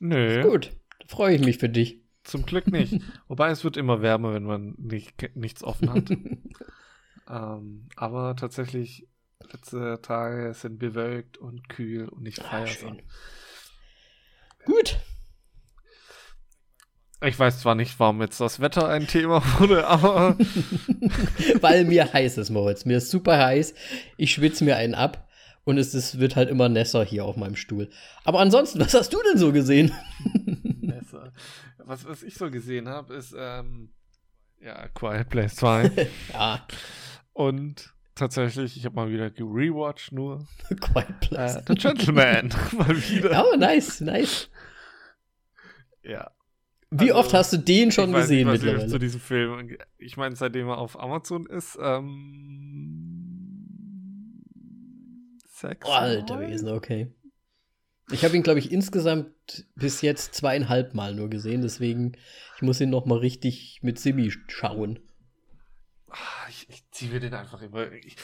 [SPEAKER 1] Nö.
[SPEAKER 2] Gut, freue ich mich für dich.
[SPEAKER 1] Zum Glück nicht. <laughs> Wobei es wird immer wärmer, wenn man nicht, nichts offen hat. <laughs> ähm, aber tatsächlich, letzte Tage sind bewölkt und kühl und nicht feiersam.
[SPEAKER 2] Gut.
[SPEAKER 1] Ich weiß zwar nicht, warum jetzt das Wetter ein Thema wurde, aber. <laughs>
[SPEAKER 2] Weil mir heiß ist, Moritz. Mir ist super heiß. Ich schwitze mir einen ab. Und es ist, wird halt immer nässer hier auf meinem Stuhl. Aber ansonsten, was hast du denn so gesehen? <laughs>
[SPEAKER 1] Nässer. Was, was ich so gesehen habe, ist ähm, ja Quiet Place 2. <laughs>
[SPEAKER 2] ja.
[SPEAKER 1] Und tatsächlich, ich habe mal wieder gerewatcht nur. <laughs>
[SPEAKER 2] Quiet Place.
[SPEAKER 1] Äh, The Gentleman. <laughs> <laughs> mal wieder.
[SPEAKER 2] Oh, nice, nice.
[SPEAKER 1] Ja.
[SPEAKER 2] Wie also, oft hast du den schon gesehen
[SPEAKER 1] nicht, mittlerweile? Zu diesem Film. Ich meine, seitdem er auf Amazon ist, ähm,
[SPEAKER 2] sechs. Oh, Alter Wesen, okay. Ich habe ihn, glaube ich, insgesamt bis jetzt zweieinhalb Mal nur gesehen, deswegen ich muss ihn noch mal richtig mit Simi schauen.
[SPEAKER 1] Ah, ich, ich ziehe mir den einfach immer. Ich,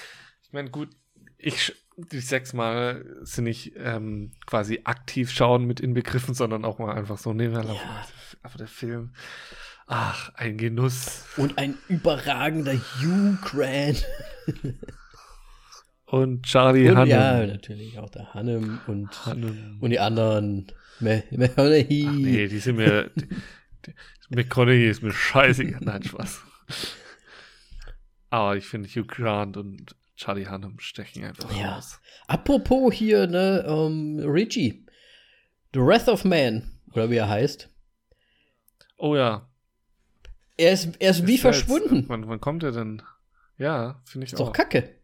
[SPEAKER 1] ich meine, gut, ich die sechsmal sind nicht ähm, quasi aktiv schauen mit inbegriffen, sondern auch mal einfach so nebenher laufen.
[SPEAKER 2] Ja.
[SPEAKER 1] Aber der Film, ach, ein Genuss.
[SPEAKER 2] Und ein überragender Hugh Grant. <laughs>
[SPEAKER 1] Und Charlie
[SPEAKER 2] Und
[SPEAKER 1] Hunnam.
[SPEAKER 2] ja, natürlich auch der Hannem und,
[SPEAKER 1] Hunnam.
[SPEAKER 2] und die anderen. McConaughey.
[SPEAKER 1] Ach nee, die sind mir. McConaughey ist mir scheißegal. Nein, Spaß. Aber ich finde Hugh Grant und Charlie Hunnam stechen einfach
[SPEAKER 2] Ja.
[SPEAKER 1] raus.
[SPEAKER 2] Apropos hier, ne, ähm, Richie. The Wrath of Man, oder wie er heißt.
[SPEAKER 1] Oh ja.
[SPEAKER 2] Er ist, er ist wie
[SPEAKER 1] Ist ja
[SPEAKER 2] verschwunden.
[SPEAKER 1] Jetzt, wann, wann kommt er denn? Ja, finde ich
[SPEAKER 2] Ist
[SPEAKER 1] auch.
[SPEAKER 2] doch kacke.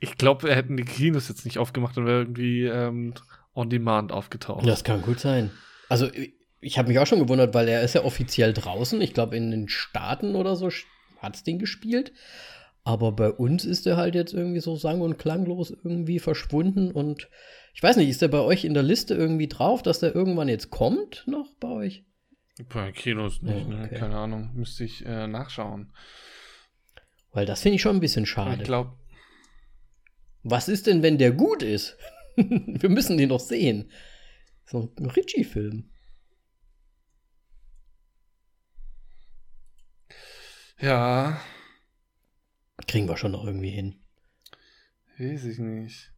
[SPEAKER 1] Ich glaube, wir hätten die Kinos jetzt nicht aufgemacht und wäre irgendwie ähm, on demand aufgetaucht.
[SPEAKER 2] Das kann gut sein. Also, ich habe mich auch schon gewundert, weil er ist ja offiziell draußen. Ich glaube, in den Staaten oder so hat es den gespielt. Aber bei uns ist er halt jetzt irgendwie so sang- und klanglos irgendwie verschwunden. Und ich weiß nicht, ist der bei euch in der Liste irgendwie drauf, dass der irgendwann jetzt kommt noch bei euch?
[SPEAKER 1] Bei Kinos nicht,
[SPEAKER 2] Oh,
[SPEAKER 1] ne?
[SPEAKER 2] okay.
[SPEAKER 1] Keine Ahnung. Müsste ich äh, nachschauen.
[SPEAKER 2] Weil das finde ich schon ein bisschen
[SPEAKER 1] Ich
[SPEAKER 2] schade.
[SPEAKER 1] glaube,
[SPEAKER 2] Was ist denn, wenn der gut ist? <laughs> Wir müssen den doch sehen. So ein Ritchie-Film.
[SPEAKER 1] Ja,
[SPEAKER 2] Kriegen wir schon noch irgendwie hin.
[SPEAKER 1] weiß ich nicht.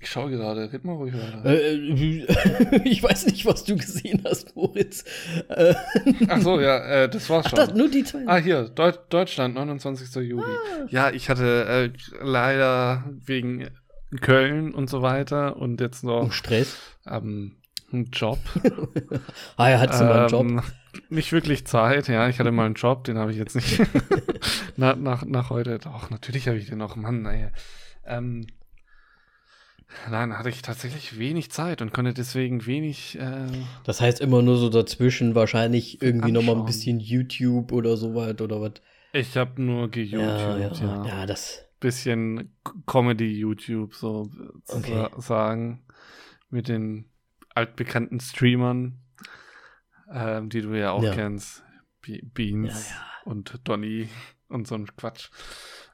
[SPEAKER 1] Ich schaue gerade, red mal ruhig weiter.
[SPEAKER 2] Äh, äh, <laughs> ich weiß nicht, was du gesehen hast, Moritz. Äh,
[SPEAKER 1] Ach so, ja, äh, das war's
[SPEAKER 2] ach,
[SPEAKER 1] schon.
[SPEAKER 2] das, nur die zwei.
[SPEAKER 1] Ah, hier, Deu Deutschland, 29. Juli.
[SPEAKER 2] Ah.
[SPEAKER 1] Ja, ich hatte äh, leider wegen Köln und so weiter und jetzt noch
[SPEAKER 2] Stress.
[SPEAKER 1] ähm, einen Job. <laughs>
[SPEAKER 2] Ah, er hat so mal einen Job.
[SPEAKER 1] Ähm, Nicht wirklich Zeit, ja. Ich hatte mal einen Job, den habe ich jetzt nicht. <laughs> nach, nach, nach heute. Doch, natürlich habe ich den noch. Mann, naja. Ähm, nein, hatte ich tatsächlich wenig Zeit und konnte deswegen wenig. Äh,
[SPEAKER 2] Das heißt immer nur so dazwischen, wahrscheinlich irgendwie noch mal ein bisschen YouTube oder so weit oder was.
[SPEAKER 1] ich habe nur geYouTubed, ja.
[SPEAKER 2] ja, ja, das.
[SPEAKER 1] Bisschen Comedy-YouTube, so
[SPEAKER 2] Okay.
[SPEAKER 1] sa sagen. Mit den altbekannten Streamern, ähm, die du ja auch
[SPEAKER 2] Ja.
[SPEAKER 1] kennst. Be Beans
[SPEAKER 2] Ja, ja.
[SPEAKER 1] und Donny und so ein Quatsch.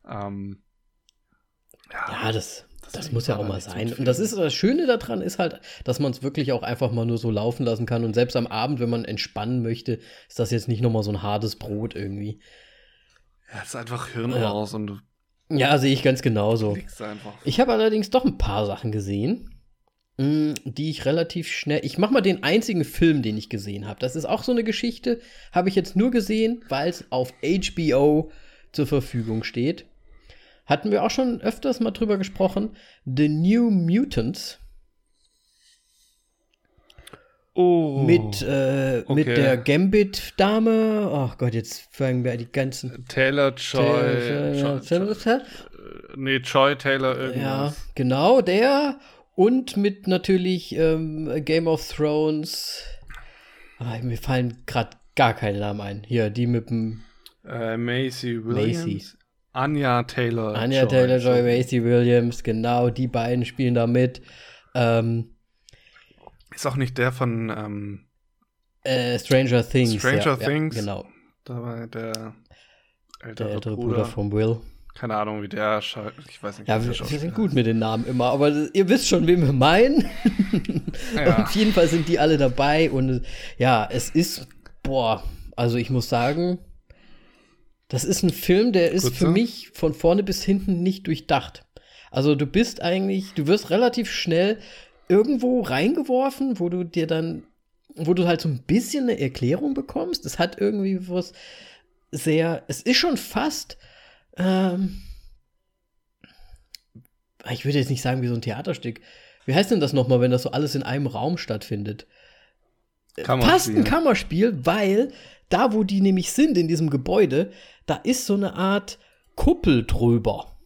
[SPEAKER 1] Ähm,
[SPEAKER 2] Ja, das, das,
[SPEAKER 1] Deswegen
[SPEAKER 2] muss ja auch mal sein. Und das ist das Schöne daran ist halt, dass man es wirklich auch einfach mal nur so laufen lassen kann. Und selbst am Abend, wenn man entspannen möchte, ist das jetzt nicht noch mal so ein hartes Brot irgendwie.
[SPEAKER 1] Ja, es ist einfach Hirn raus und
[SPEAKER 2] Ja, sehe ich ganz genauso. Ich habe allerdings doch ein paar Sachen gesehen, die ich relativ schnell. Ich mache mal den einzigen Film, den ich gesehen habe. Das ist auch so eine Geschichte, habe ich jetzt nur gesehen, weil es auf HBO zur Verfügung steht. Hatten wir auch schon öfters mal drüber gesprochen. The New Mutants
[SPEAKER 1] Oh.
[SPEAKER 2] mit, äh, mit
[SPEAKER 1] okay.
[SPEAKER 2] der Gambit-Dame. Oh Gott, jetzt fangen wir die ganzen.
[SPEAKER 1] Taylor Joy. Joy, Joy
[SPEAKER 2] Ja,
[SPEAKER 1] nee, Joy Taylor irgendwas.
[SPEAKER 2] genau, der. Und mit natürlich ähm, Game of Thrones. Ah, mir fallen gerade gar keine Namen ein. Hier, die mit dem
[SPEAKER 1] Äh, Macy Williams.
[SPEAKER 2] Macy.
[SPEAKER 1] Anja Taylor.
[SPEAKER 2] Anya Taylor Joy, Macy Williams, genau, die beiden spielen da mit. Ähm,
[SPEAKER 1] Ist auch nicht der von ähm,
[SPEAKER 2] äh, Stranger Things.
[SPEAKER 1] Stranger
[SPEAKER 2] ja,
[SPEAKER 1] Things.
[SPEAKER 2] Ja, genau,
[SPEAKER 1] dabei der ältere,
[SPEAKER 2] der ältere
[SPEAKER 1] Bruder.
[SPEAKER 2] Bruder von Will.
[SPEAKER 1] Keine Ahnung, wie der Ich weiß nicht.
[SPEAKER 2] Ja, wir, wir sind gut mit den Namen immer, aber ihr wisst schon, wen wir meinen. <laughs>
[SPEAKER 1] Ja.
[SPEAKER 2] Auf jeden Fall sind die alle dabei und ja, es ist, boah, also ich muss sagen, das ist ein Film, der ist
[SPEAKER 1] Kurze?
[SPEAKER 2] für mich von vorne bis hinten nicht durchdacht. Also du bist eigentlich, du wirst relativ schnell irgendwo reingeworfen, wo du dir dann, wo du halt so ein bisschen eine Erklärung bekommst. Es hat irgendwie was sehr, es ist schon fast, ähm, ich würde jetzt nicht sagen wie so ein Theaterstück. Wie heißt denn das nochmal, wenn das so alles in einem Raum stattfindet?
[SPEAKER 1] Kammerspiel.
[SPEAKER 2] Passt ein Kammerspiel, weil da, wo die nämlich sind, in diesem Gebäude, da ist so eine Art Kuppel drüber.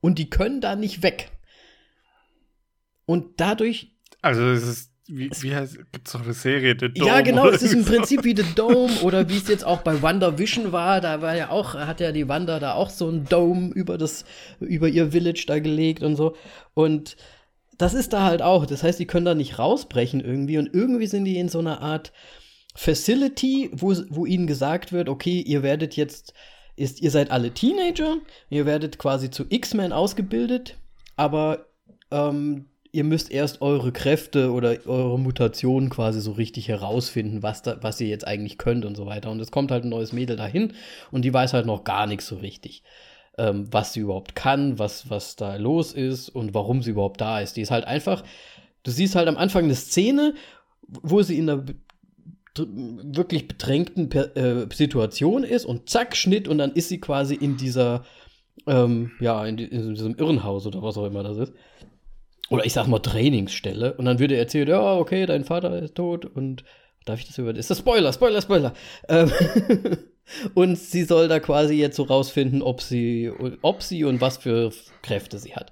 [SPEAKER 2] Und die können da nicht weg. Und dadurch,
[SPEAKER 1] Also es ist wie, wie heißt, gibt's doch eine Serie, The Dome?
[SPEAKER 2] Ja, genau, es ist im. Prinzip wie The Dome oder wie es jetzt auch bei Wonder Vision war, da war ja auch, hat ja die Wanda da auch so ein Dome über das, über ihr Village da gelegt und so. Und das ist da halt auch. Das heißt, die können da nicht rausbrechen irgendwie und irgendwie sind die in so einer Art Facility, wo, wo ihnen gesagt wird, okay, ihr werdet jetzt, ist, ihr seid alle Teenager, ihr werdet quasi zu X-Men ausgebildet, aber ähm, ihr müsst erst eure Kräfte oder eure Mutationen quasi so richtig herausfinden, was, da, was ihr jetzt eigentlich könnt und so weiter. Und es kommt halt ein neues Mädel dahin und die weiß halt noch gar nichts so richtig, ähm, was sie überhaupt kann, was, was da los ist und warum sie überhaupt da ist. Die ist halt einfach, du siehst halt am Anfang eine Szene, wo sie in einer wirklich bedrängten Per- äh, Situation ist und zack, Schnitt und dann ist sie quasi in dieser, ähm, ja, in, in diesem Irrenhaus oder was auch immer das ist oder ich sag mal Trainingsstelle und dann würde er erzählt, ja, okay, dein Vater ist tot und darf ich das über ist das Spoiler, Spoiler, Spoiler. Ähm, <laughs> und sie soll da quasi jetzt so rausfinden, ob sie ob sie und was für Kräfte sie hat.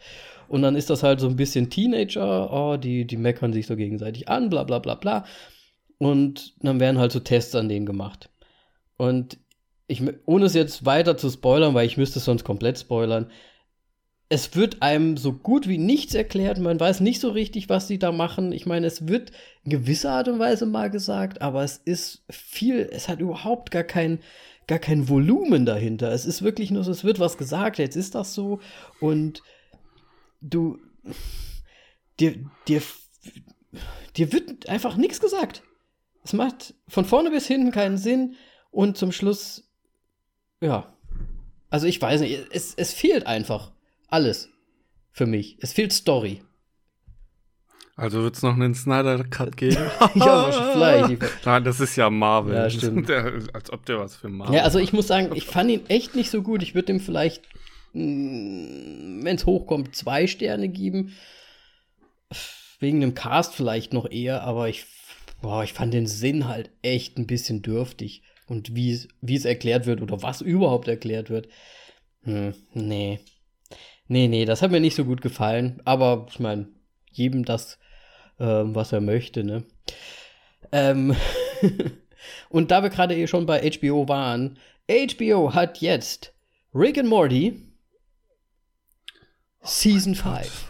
[SPEAKER 2] Und dann ist das halt so ein bisschen Teenager, oh, die die meckern sich so gegenseitig an, bla bla bla bla. Und dann werden halt so Tests an denen gemacht. Und ich, ohne es jetzt weiter zu spoilern, weil ich müsste es sonst komplett spoilern, es wird einem so gut wie nichts erklärt. Man weiß nicht so richtig, was sie da machen. Ich meine, es wird in gewisser Art und Weise mal gesagt, aber es ist viel, es hat überhaupt gar kein, gar kein Volumen dahinter. Es ist wirklich nur so, es wird was gesagt, jetzt ist das so und du, dir, dir, dir wird einfach nichts gesagt. Es macht von vorne bis hinten keinen Sinn und zum Schluss, ja. Also ich weiß nicht, es, es fehlt einfach alles für mich. Es fehlt Story.
[SPEAKER 1] Also wird es noch einen Snyder-Cut geben? <laughs>
[SPEAKER 2] Ja, vielleicht. <laughs>
[SPEAKER 1] Nein, das ist ja Marvel.
[SPEAKER 2] Ja, stimmt. <laughs>
[SPEAKER 1] Der, als ob der was für Marvel
[SPEAKER 2] Ja, also ich muss sagen, ich fand ihn echt nicht so gut. Ich würde ihm vielleicht, wenn es hochkommt, zwei Sterne geben. Wegen dem Cast vielleicht noch eher, aber ich, boah, ich fand den Sinn halt echt ein bisschen dürftig. Und wie es- wie es erklärt wird oder was überhaupt erklärt wird. Hm, nee. Nee, nee, das hat mir nicht so gut gefallen. Aber ich meine, jedem das, ähm, was er möchte, ne? Ähm, <laughs> und da wir gerade eh schon bei HBO waren, HBO hat jetzt Rick and Morty Season 5.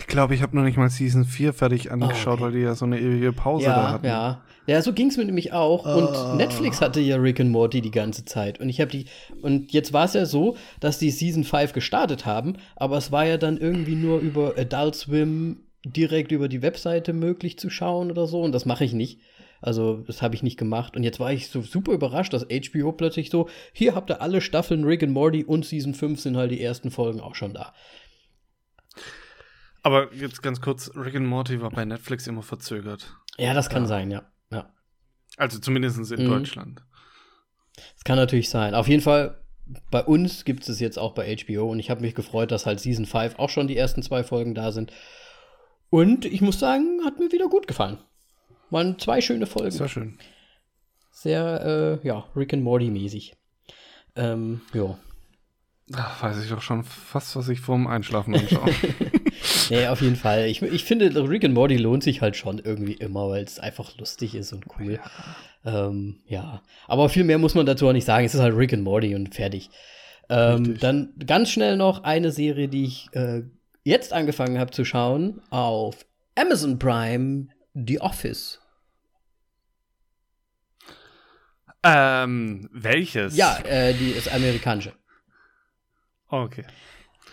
[SPEAKER 1] Ich glaube, ich habe noch nicht mal Season 4 fertig angeschaut,
[SPEAKER 2] okay.
[SPEAKER 1] weil die ja so eine ewige Pause da
[SPEAKER 2] Ja,
[SPEAKER 1] hatten.
[SPEAKER 2] ja. Ja, so ging es mir nämlich auch. Und Netflix hatte ja Rick and Morty die ganze Zeit. Und ich habe die. Und jetzt war es ja so, dass die Season 5 gestartet haben, aber es war ja dann irgendwie nur über Adult Swim direkt über die Webseite möglich zu schauen oder so. Und das mache ich nicht. Also, das habe ich nicht gemacht. Und jetzt war ich so super überrascht, dass HBO plötzlich so, hier habt ihr alle Staffeln Rick and Morty und Season 5 sind halt die ersten Folgen auch schon da.
[SPEAKER 1] Aber jetzt ganz kurz, Rick and Morty war bei Netflix immer verzögert.
[SPEAKER 2] Ja, das kann sein, ja. Ja.
[SPEAKER 1] Also zumindest in
[SPEAKER 2] Mhm.
[SPEAKER 1] Deutschland.
[SPEAKER 2] Das kann natürlich sein. Auf jeden Fall, bei uns gibt es jetzt auch bei HBO und ich habe mich gefreut, dass halt Season 5 auch schon die ersten zwei Folgen da sind. Und ich muss sagen, hat mir wieder gut gefallen. Waren zwei schöne Folgen.
[SPEAKER 1] Sehr schön.
[SPEAKER 2] Sehr, äh, ja, Rick and Morty mäßig. Ähm, ja.
[SPEAKER 1] Weiß ich doch schon fast, was ich vorm Einschlafen anschaue. <laughs>
[SPEAKER 2] Nee, auf jeden Fall. Ich, ich finde, Rick and Morty lohnt sich halt schon irgendwie immer, weil es einfach lustig ist und cool. Ähm, ja. Aber viel mehr muss man dazu auch nicht sagen. Es ist halt Rick and Morty und fertig. Ähm, dann ganz schnell noch eine Serie, die ich äh, jetzt angefangen habe zu schauen auf Amazon Prime, The Office.
[SPEAKER 1] ähm, welches?
[SPEAKER 2] Ja, äh, die ist amerikanische.
[SPEAKER 1] Okay.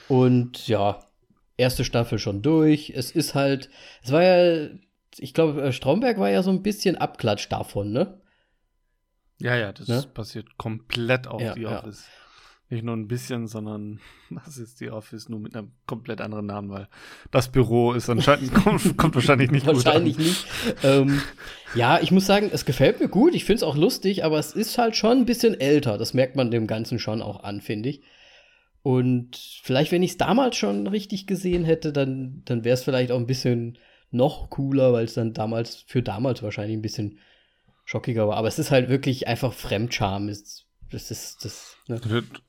[SPEAKER 2] Und ja, erste Staffel schon durch. Es ist halt, es war ja, ich glaube, äh, Stromberg war ja so ein bisschen Abklatsch davon, ne?
[SPEAKER 1] Ja, ja, das
[SPEAKER 2] Ne?
[SPEAKER 1] basiert komplett auf
[SPEAKER 2] Ja, ja.
[SPEAKER 1] Office. Nicht nur ein bisschen, sondern <laughs> das ist The Office nur mit einem komplett anderen Namen, weil das Büro ist anscheinend, <laughs> kommt, kommt wahrscheinlich nicht
[SPEAKER 2] Wahrscheinlich
[SPEAKER 1] gut an.
[SPEAKER 2] nicht. ähm, ja, ich muss sagen, es gefällt mir gut. Ich finde es auch lustig, aber es ist halt schon ein bisschen älter. Das merkt man dem Ganzen schon auch an, finde ich. Und vielleicht, wenn ich es damals schon richtig gesehen hätte, dann, dann wäre es vielleicht auch ein bisschen noch cooler, weil es dann damals, für damals wahrscheinlich ein bisschen schockiger war. Aber es ist halt wirklich einfach Fremdscham. Es Das ist das. Ne?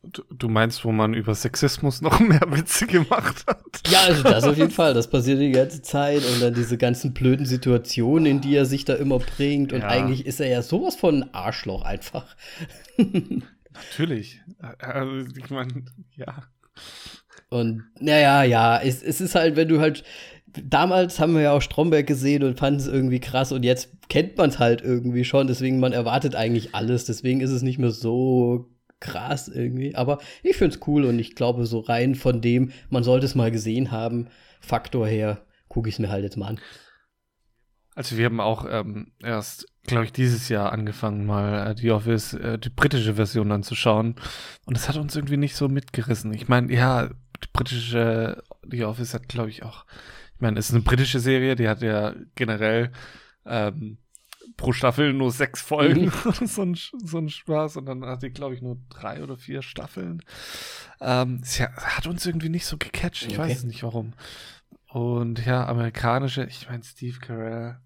[SPEAKER 1] Du, du, meinst, wo man über Sexismus <laughs> noch mehr Witze gemacht hat?
[SPEAKER 2] Ja, also das auf jeden Fall. Das passiert die ganze Zeit und dann diese ganzen blöden Situationen, in die er sich da immer bringt. Und ja. eigentlich ist er ja sowas von ein Arschloch einfach. <laughs>
[SPEAKER 1] Natürlich. Also, ich meine, ja.
[SPEAKER 2] Und naja, ja, es, es ist halt, wenn du halt damals haben wir ja auch Stromberg gesehen und fanden es irgendwie krass und jetzt kennt man es halt irgendwie schon, deswegen man erwartet eigentlich alles, deswegen ist es nicht mehr so krass irgendwie, aber ich finde es cool und ich glaube so rein von dem, man sollte es mal gesehen haben, Faktor her, gucke ich es mir halt jetzt mal an.
[SPEAKER 1] Also wir haben auch ähm, erst, glaube ich, dieses Jahr angefangen, mal äh, die Office, äh, die britische Version anzuschauen. Und es hat uns irgendwie nicht so mitgerissen. Ich meine, ja, die britische The Office hat, glaube ich, auch ich meine, es ist eine britische Serie, die hat ja generell ähm, pro Staffel nur sechs Folgen. Mhm. <laughs> so, ein, so ein Spaß. Und dann hat die, glaube ich, nur drei oder vier Staffeln. Ähm, sie hat uns irgendwie nicht so gecatcht. Ich okay. weiß nicht warum. Und ja, amerikanische, ich meine, Steve Carell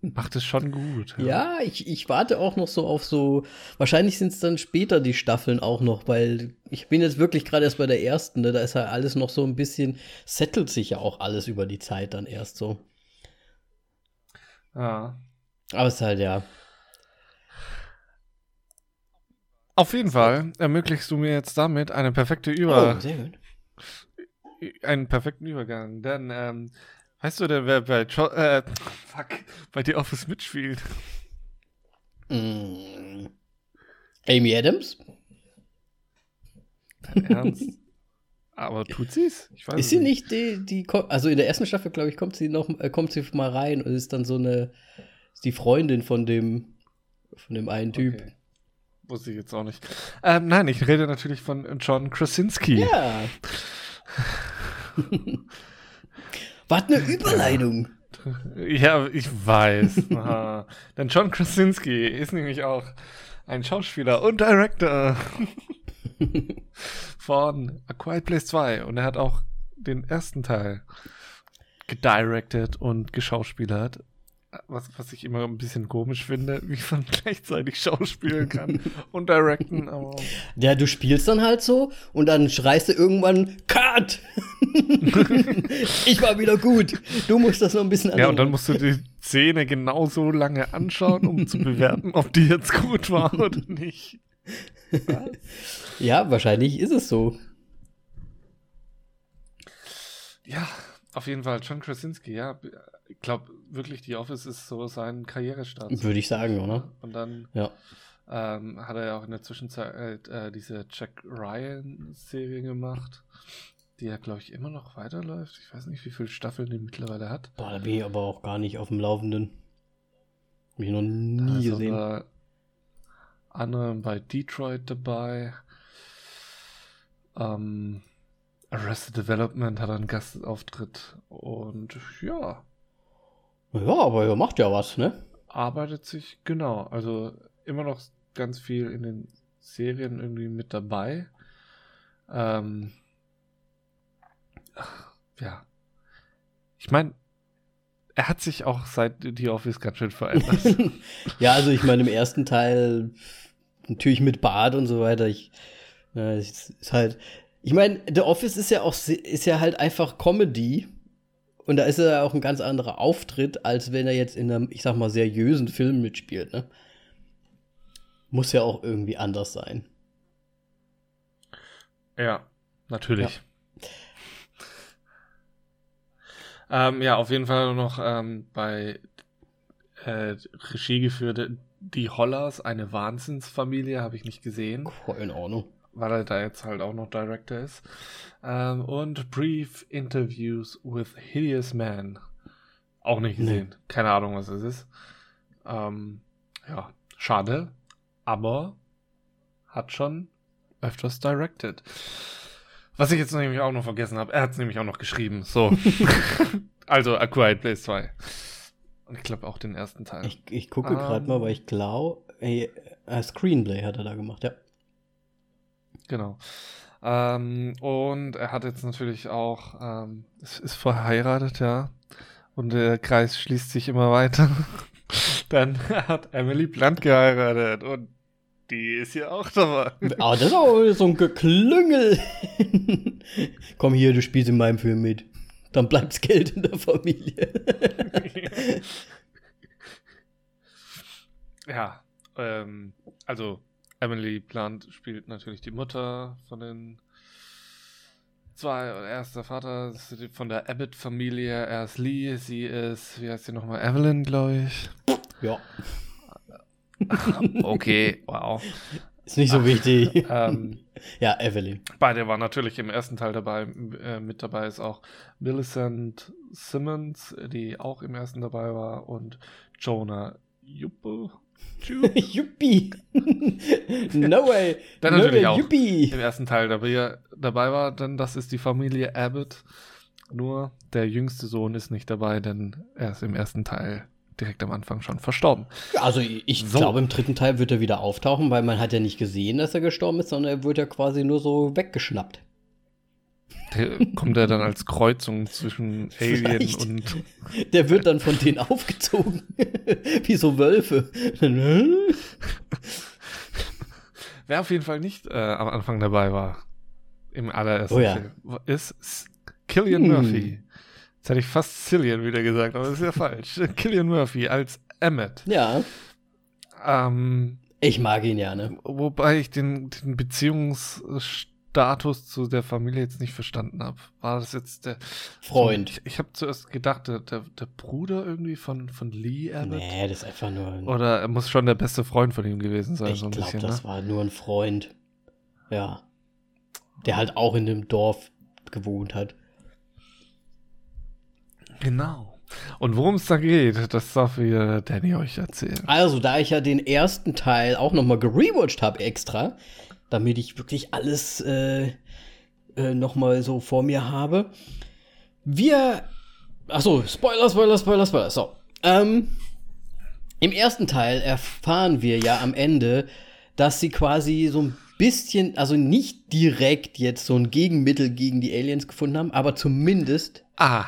[SPEAKER 1] macht es schon gut.
[SPEAKER 2] Ja, ja ich, ich warte auch noch so auf so, wahrscheinlich sind es dann später die Staffeln auch noch, weil ich bin jetzt wirklich gerade erst bei der ersten, ne? da ist ja alles noch so ein bisschen, settelt sich ja auch alles über die Zeit dann erst so.
[SPEAKER 1] Ja.
[SPEAKER 2] Aber es ist halt, ja.
[SPEAKER 1] Auf jeden Fall ermöglichst du mir jetzt damit eine perfekte Über. Oh, sehr gut. Einen perfekten Übergang, denn ähm, Weißt du denn, wer bei, jo äh, fuck, bei The Office mitspielt?
[SPEAKER 2] Mm. Amy Adams?
[SPEAKER 1] Ernst? Aber tut sie's?
[SPEAKER 2] Ich weiß ist sie nicht die, die, also in der ersten Staffel, glaube ich, kommt sie noch, äh, kommt sie mal rein und ist dann so eine, die Freundin von dem, von dem einen Typ. Okay.
[SPEAKER 1] Wusste ich jetzt auch nicht. Ähm, nein, ich rede natürlich von John Krasinski.
[SPEAKER 2] Ja. <laughs> Was eine Überleitung.
[SPEAKER 1] Ja, ich weiß. <laughs> Denn John Krasinski ist nämlich auch ein Schauspieler und Director <laughs> von A Quiet Place 2 und er hat auch den ersten Teil gedirected und geschauspielert was, was ich immer ein bisschen komisch finde, <laughs> wie man gleichzeitig schauspielen kann und directen. Aber <laughs>
[SPEAKER 2] ja, du spielst dann halt so und dann schreist du irgendwann Cut! <laughs> ich war wieder gut. Du musst das noch ein bisschen
[SPEAKER 1] anschauen. Ja, und dann musst du die Szene genauso lange anschauen, um zu bewerten, ob die jetzt gut war oder nicht.
[SPEAKER 2] Was? Ja, wahrscheinlich ist es so.
[SPEAKER 1] Ja, auf jeden Fall, John Krasinski, ja. Ich glaube wirklich, die Office ist so sein Karrierestart.
[SPEAKER 2] Würde ich sagen, oder?
[SPEAKER 1] Und dann
[SPEAKER 2] ja.
[SPEAKER 1] ähm, hat er ja auch in der Zwischenzeit äh, diese Jack Ryan-Serie gemacht, die ja, glaube ich, immer noch weiterläuft. Ich weiß nicht, wie viele Staffeln die mittlerweile hat.
[SPEAKER 2] Boah, da bin ich aber auch gar nicht auf dem Laufenden. Hab ich noch nie also gesehen.
[SPEAKER 1] Andere bei Detroit dabei. Ähm, Arrested Development hat einen Gastauftritt und ja.
[SPEAKER 2] Ja, aber er macht ja was, ne?
[SPEAKER 1] Arbeitet sich, genau. Also immer noch ganz viel in den Serien irgendwie mit dabei. Ähm, ja. Ich meine, er hat sich auch seit The Office ganz schön verändert. <laughs> <laughs>
[SPEAKER 2] ja, also ich meine, im ersten Teil natürlich mit Bart und so weiter. Ich, ja, ist halt, ich meine, The Office ist ja auch ist ja halt einfach Comedy. Und da ist er auch ein ganz anderer Auftritt, als wenn er jetzt in einem, ich sag mal, seriösen Film mitspielt, ne? Muss ja auch irgendwie anders sein.
[SPEAKER 1] Ja, natürlich. Ja, ähm, ja auf jeden Fall noch ähm, bei äh, Regie geführte Die Hollers, eine Wahnsinnsfamilie, habe ich nicht gesehen.
[SPEAKER 2] In Ordnung
[SPEAKER 1] weil er da jetzt halt auch noch Director ist. Ähm, und Brief Interviews with Hideous Man. Auch nicht gesehen. Nee. Keine Ahnung, was es ist. Ähm, ja, schade. Aber hat schon öfters directed. Was ich jetzt nämlich auch noch vergessen habe, er hat es nämlich auch noch geschrieben. So. <laughs> also A Quiet Place 2. Und ich glaube auch den ersten Teil.
[SPEAKER 2] Ich, ich gucke um, gerade mal, weil ich glaube, äh, Screenplay hat er da gemacht, ja.
[SPEAKER 1] Genau. Ähm, und er hat jetzt natürlich auch, ähm, ist verheiratet, ja. Und der Kreis schließt sich immer weiter. <laughs> Dann hat Emily Blunt geheiratet und Die ist ja auch dabei.
[SPEAKER 2] Aber das ist auch so ein Geklüngel. <laughs> Komm hier, du spielst in meinem Film mit. Dann bleibt's Geld in der Familie. <laughs>
[SPEAKER 1] ja, ähm, also Emily Blunt spielt natürlich die Mutter von den zwei. Er ist der Vater von der Abbott-Familie. Er ist Lee, sie ist, wie heißt sie nochmal, Evelyn, glaube ich.
[SPEAKER 2] Ja. <laughs>
[SPEAKER 1] okay, wow.
[SPEAKER 2] Ist nicht so wichtig. <laughs>
[SPEAKER 1] Ähm,
[SPEAKER 2] ja, Evelyn.
[SPEAKER 1] Beide waren natürlich im ersten Teil dabei. Äh, mit dabei ist auch Millicent Simmons, die auch im ersten dabei war, und Jonah Juppe.
[SPEAKER 2] Yuppie. <laughs> no way. <laughs>
[SPEAKER 1] Dann
[SPEAKER 2] no
[SPEAKER 1] natürlich
[SPEAKER 2] way,
[SPEAKER 1] auch
[SPEAKER 2] Yuppie.
[SPEAKER 1] im ersten Teil dabei, dabei war, denn das ist die Familie Abbott. Nur der jüngste Sohn ist nicht dabei, denn er ist im ersten Teil direkt am Anfang schon verstorben.
[SPEAKER 2] Also ich
[SPEAKER 1] So.
[SPEAKER 2] glaube, im dritten Teil wird er wieder auftauchen, weil man hat ja nicht gesehen, dass er gestorben ist, sondern er wird ja quasi nur so weggeschnappt.
[SPEAKER 1] Der, kommt er dann als Kreuzung zwischen Alien
[SPEAKER 2] Vielleicht.
[SPEAKER 1] und
[SPEAKER 2] Der wird dann von denen aufgezogen. <laughs> Wie so Wölfe.
[SPEAKER 1] Wer auf jeden Fall nicht äh, am Anfang dabei war, im allerersten
[SPEAKER 2] Oh ja.
[SPEAKER 1] Film, ist Killian
[SPEAKER 2] Hm.
[SPEAKER 1] Murphy. Jetzt hätte ich fast Cillian wieder gesagt, aber das ist ja falsch. <laughs> Killian Murphy als Emmett.
[SPEAKER 2] ja,
[SPEAKER 1] Ähm,
[SPEAKER 2] ich mag ihn ja, ne?
[SPEAKER 1] wobei ich den, den Beziehungsstatus zu der Familie jetzt nicht verstanden habe. War das jetzt der
[SPEAKER 2] Freund.
[SPEAKER 1] Ich, ich habe zuerst gedacht, der, der, der Bruder irgendwie von, von Lee Emmett.
[SPEAKER 2] Nee, das ist einfach nur ein.
[SPEAKER 1] Oder er muss schon der beste Freund von ihm gewesen sein,
[SPEAKER 2] ich
[SPEAKER 1] so
[SPEAKER 2] glaube, das
[SPEAKER 1] Ne?
[SPEAKER 2] war nur ein Freund. Ja. Der halt auch in dem Dorf gewohnt hat.
[SPEAKER 1] Genau. Und worum es da geht, das darf wieder Danny euch erzählen.
[SPEAKER 2] Also, da ich ja den ersten Teil auch noch mal gerewatcht habe extra, damit ich wirklich alles äh, äh, noch mal so vor mir habe. Wir, ach so, Spoiler, Spoiler, Spoiler, Spoiler. So, ähm, im ersten Teil erfahren wir ja am Ende, dass sie quasi so ein bisschen, also nicht direkt jetzt so ein Gegenmittel gegen die Aliens gefunden haben, aber zumindest,
[SPEAKER 1] Ah,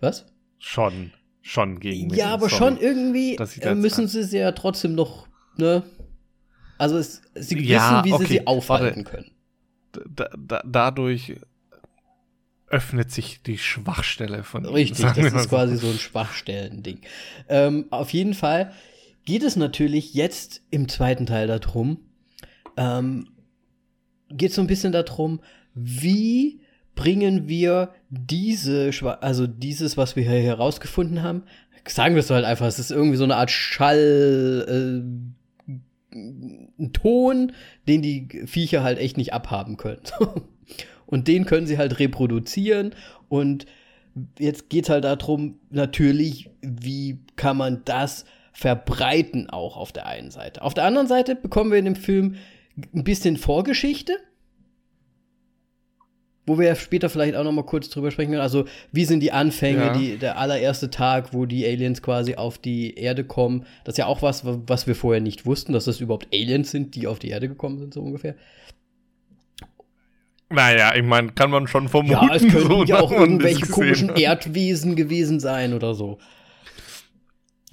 [SPEAKER 2] was?
[SPEAKER 1] schon, schon gegen mich.
[SPEAKER 2] Ja, aber
[SPEAKER 1] Sorry.
[SPEAKER 2] schon irgendwie äh, müssen sie sie ja trotzdem noch, ne? Also es, sie
[SPEAKER 1] Ja,
[SPEAKER 2] wissen, wie
[SPEAKER 1] okay,
[SPEAKER 2] sie sie aufhalten können.
[SPEAKER 1] Da, da, dadurch öffnet sich die Schwachstelle von ihm,
[SPEAKER 2] Richtig, das ist quasi so ein Schwachstellen-Ding. Ähm, auf jeden Fall geht es natürlich jetzt im zweiten Teil darum, ähm, geht es so ein bisschen darum, wie bringen wir diese, also dieses, was wir hier herausgefunden haben, sagen wir es halt einfach, es ist irgendwie so eine Art Schall, äh, ein Ton, den die Viecher halt echt nicht abhaben können. <laughs> Und den können sie halt reproduzieren und jetzt geht es halt darum, natürlich, wie kann man das verbreiten auch auf der einen Seite. Auf der anderen Seite bekommen wir in dem Film ein bisschen Vorgeschichte, wo wir später vielleicht auch noch mal kurz drüber sprechen können. Also, wie sind die Anfänge,
[SPEAKER 1] Ja.
[SPEAKER 2] die, der allererste Tag, wo die Aliens quasi auf die Erde kommen. Das ist ja auch was, was wir vorher nicht wussten, dass das überhaupt Aliens sind, die auf die Erde gekommen sind, so ungefähr.
[SPEAKER 1] Naja, ich meine, kann man schon vermuten.
[SPEAKER 2] Ja, es könnten
[SPEAKER 1] so,
[SPEAKER 2] ja auch irgendwelche komischen
[SPEAKER 1] hat.
[SPEAKER 2] Erdwesen gewesen sein oder so.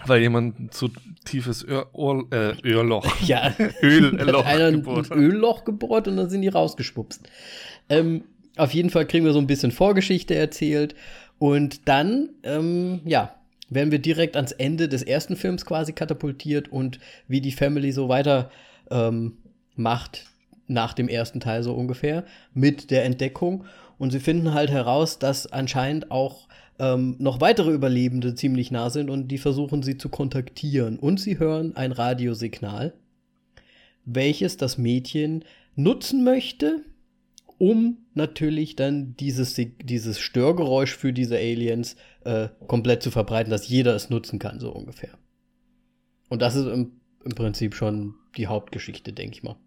[SPEAKER 1] Weil jemand ein zu tiefes Öhr, Ohr, äh, Öhrloch, <laughs>
[SPEAKER 2] Ja,
[SPEAKER 1] Ölloch
[SPEAKER 2] hat einer ein,
[SPEAKER 1] gebohrt
[SPEAKER 2] ein. Ölloch gebohrt und dann sind die rausgeschwupst. Ähm, auf jeden Fall kriegen wir so ein bisschen Vorgeschichte erzählt. Und dann, ähm, ja, werden wir direkt ans Ende des ersten Films quasi katapultiert und wie die Family so weiter ähm, macht nach dem ersten Teil so ungefähr mit der Entdeckung. Und sie finden halt heraus, dass anscheinend auch ähm, noch weitere Überlebende ziemlich nah sind und die versuchen sie zu kontaktieren. Und sie hören ein Radiosignal welches das Mädchen nutzen möchte, um natürlich dann dieses, dieses Störgeräusch für diese Aliens äh, komplett zu verbreiten, dass jeder es nutzen kann, so ungefähr. Und das ist im, im Prinzip schon die Hauptgeschichte, denke ich mal.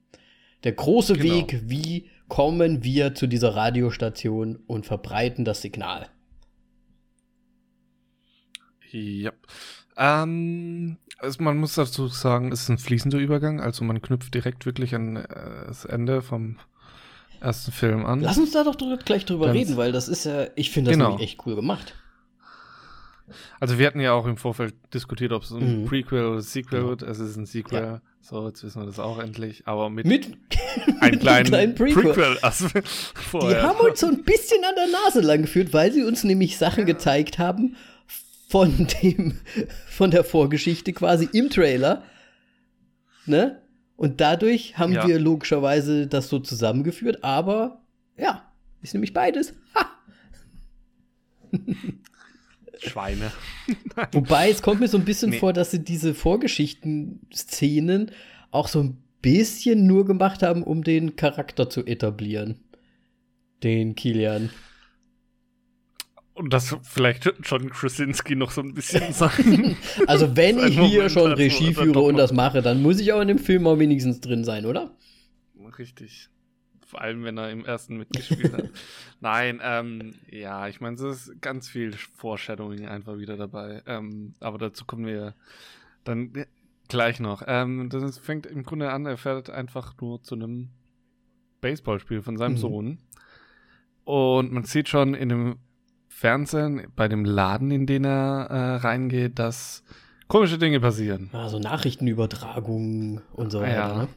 [SPEAKER 2] Der große
[SPEAKER 1] Genau.
[SPEAKER 2] Weg, wie kommen wir zu dieser Radiostation und verbreiten das Signal.
[SPEAKER 1] Ja. Ähm, also man muss dazu sagen, es ist ein fließender Übergang, also man knüpft direkt wirklich an äh, das Ende vom ersten Film an.
[SPEAKER 2] Lass uns da doch gleich drüber
[SPEAKER 1] Ganz-
[SPEAKER 2] reden, weil das ist ja, ich finde das
[SPEAKER 1] Genau.
[SPEAKER 2] nämlich echt cool gemacht.
[SPEAKER 1] Also wir hatten ja auch im Vorfeld diskutiert, ob es ein
[SPEAKER 2] Mhm.
[SPEAKER 1] Prequel oder Sequel
[SPEAKER 2] Genau.
[SPEAKER 1] wird. Es ist ein Sequel.
[SPEAKER 2] Ja.
[SPEAKER 1] So, jetzt wissen wir das auch endlich. Aber mit,
[SPEAKER 2] Mit <laughs>
[SPEAKER 1] einem <laughs> kleinen,
[SPEAKER 2] kleinen Prequel.
[SPEAKER 1] Prequel. also <laughs>
[SPEAKER 2] Die haben uns so ein bisschen an der Nase lang geführt, weil sie uns nämlich Sachen gezeigt haben von dem, von der Vorgeschichte quasi im Trailer. Ne? Und dadurch haben
[SPEAKER 1] Ja.
[SPEAKER 2] wir logischerweise das so zusammengeführt, aber ja, ist nämlich beides. Ha! <laughs>
[SPEAKER 1] Schweine. <laughs>
[SPEAKER 2] Wobei es kommt mir so ein bisschen
[SPEAKER 1] Nee.
[SPEAKER 2] vor, dass sie diese Vorgeschichten-Szenen auch so ein bisschen nur gemacht haben, um den Charakter zu etablieren. Den Kilian.
[SPEAKER 1] Und das vielleicht John Krasinski noch so ein bisschen <laughs> sein.
[SPEAKER 2] Also wenn ich hier
[SPEAKER 1] Moment
[SPEAKER 2] schon
[SPEAKER 1] hat, wo
[SPEAKER 2] Regie führe und das mache, dann muss ich auch in dem Film auch wenigstens drin sein, oder?
[SPEAKER 1] Richtig. Vor allem, wenn er im ersten mitgespielt hat. <laughs> Nein, ähm, ja, ich meine, es ist ganz viel Foreshadowing einfach wieder dabei. Ähm, aber dazu kommen wir dann gleich noch. Ähm, das fängt im Grunde an, er fährt einfach nur zu einem Baseballspiel von seinem
[SPEAKER 2] Mhm.
[SPEAKER 1] Sohn. Und man sieht schon in dem Fernsehen, bei dem Laden, in den er äh, reingeht, dass komische Dinge passieren.
[SPEAKER 2] Also Nachrichtenübertragung und so weiter.
[SPEAKER 1] ja.
[SPEAKER 2] Ne?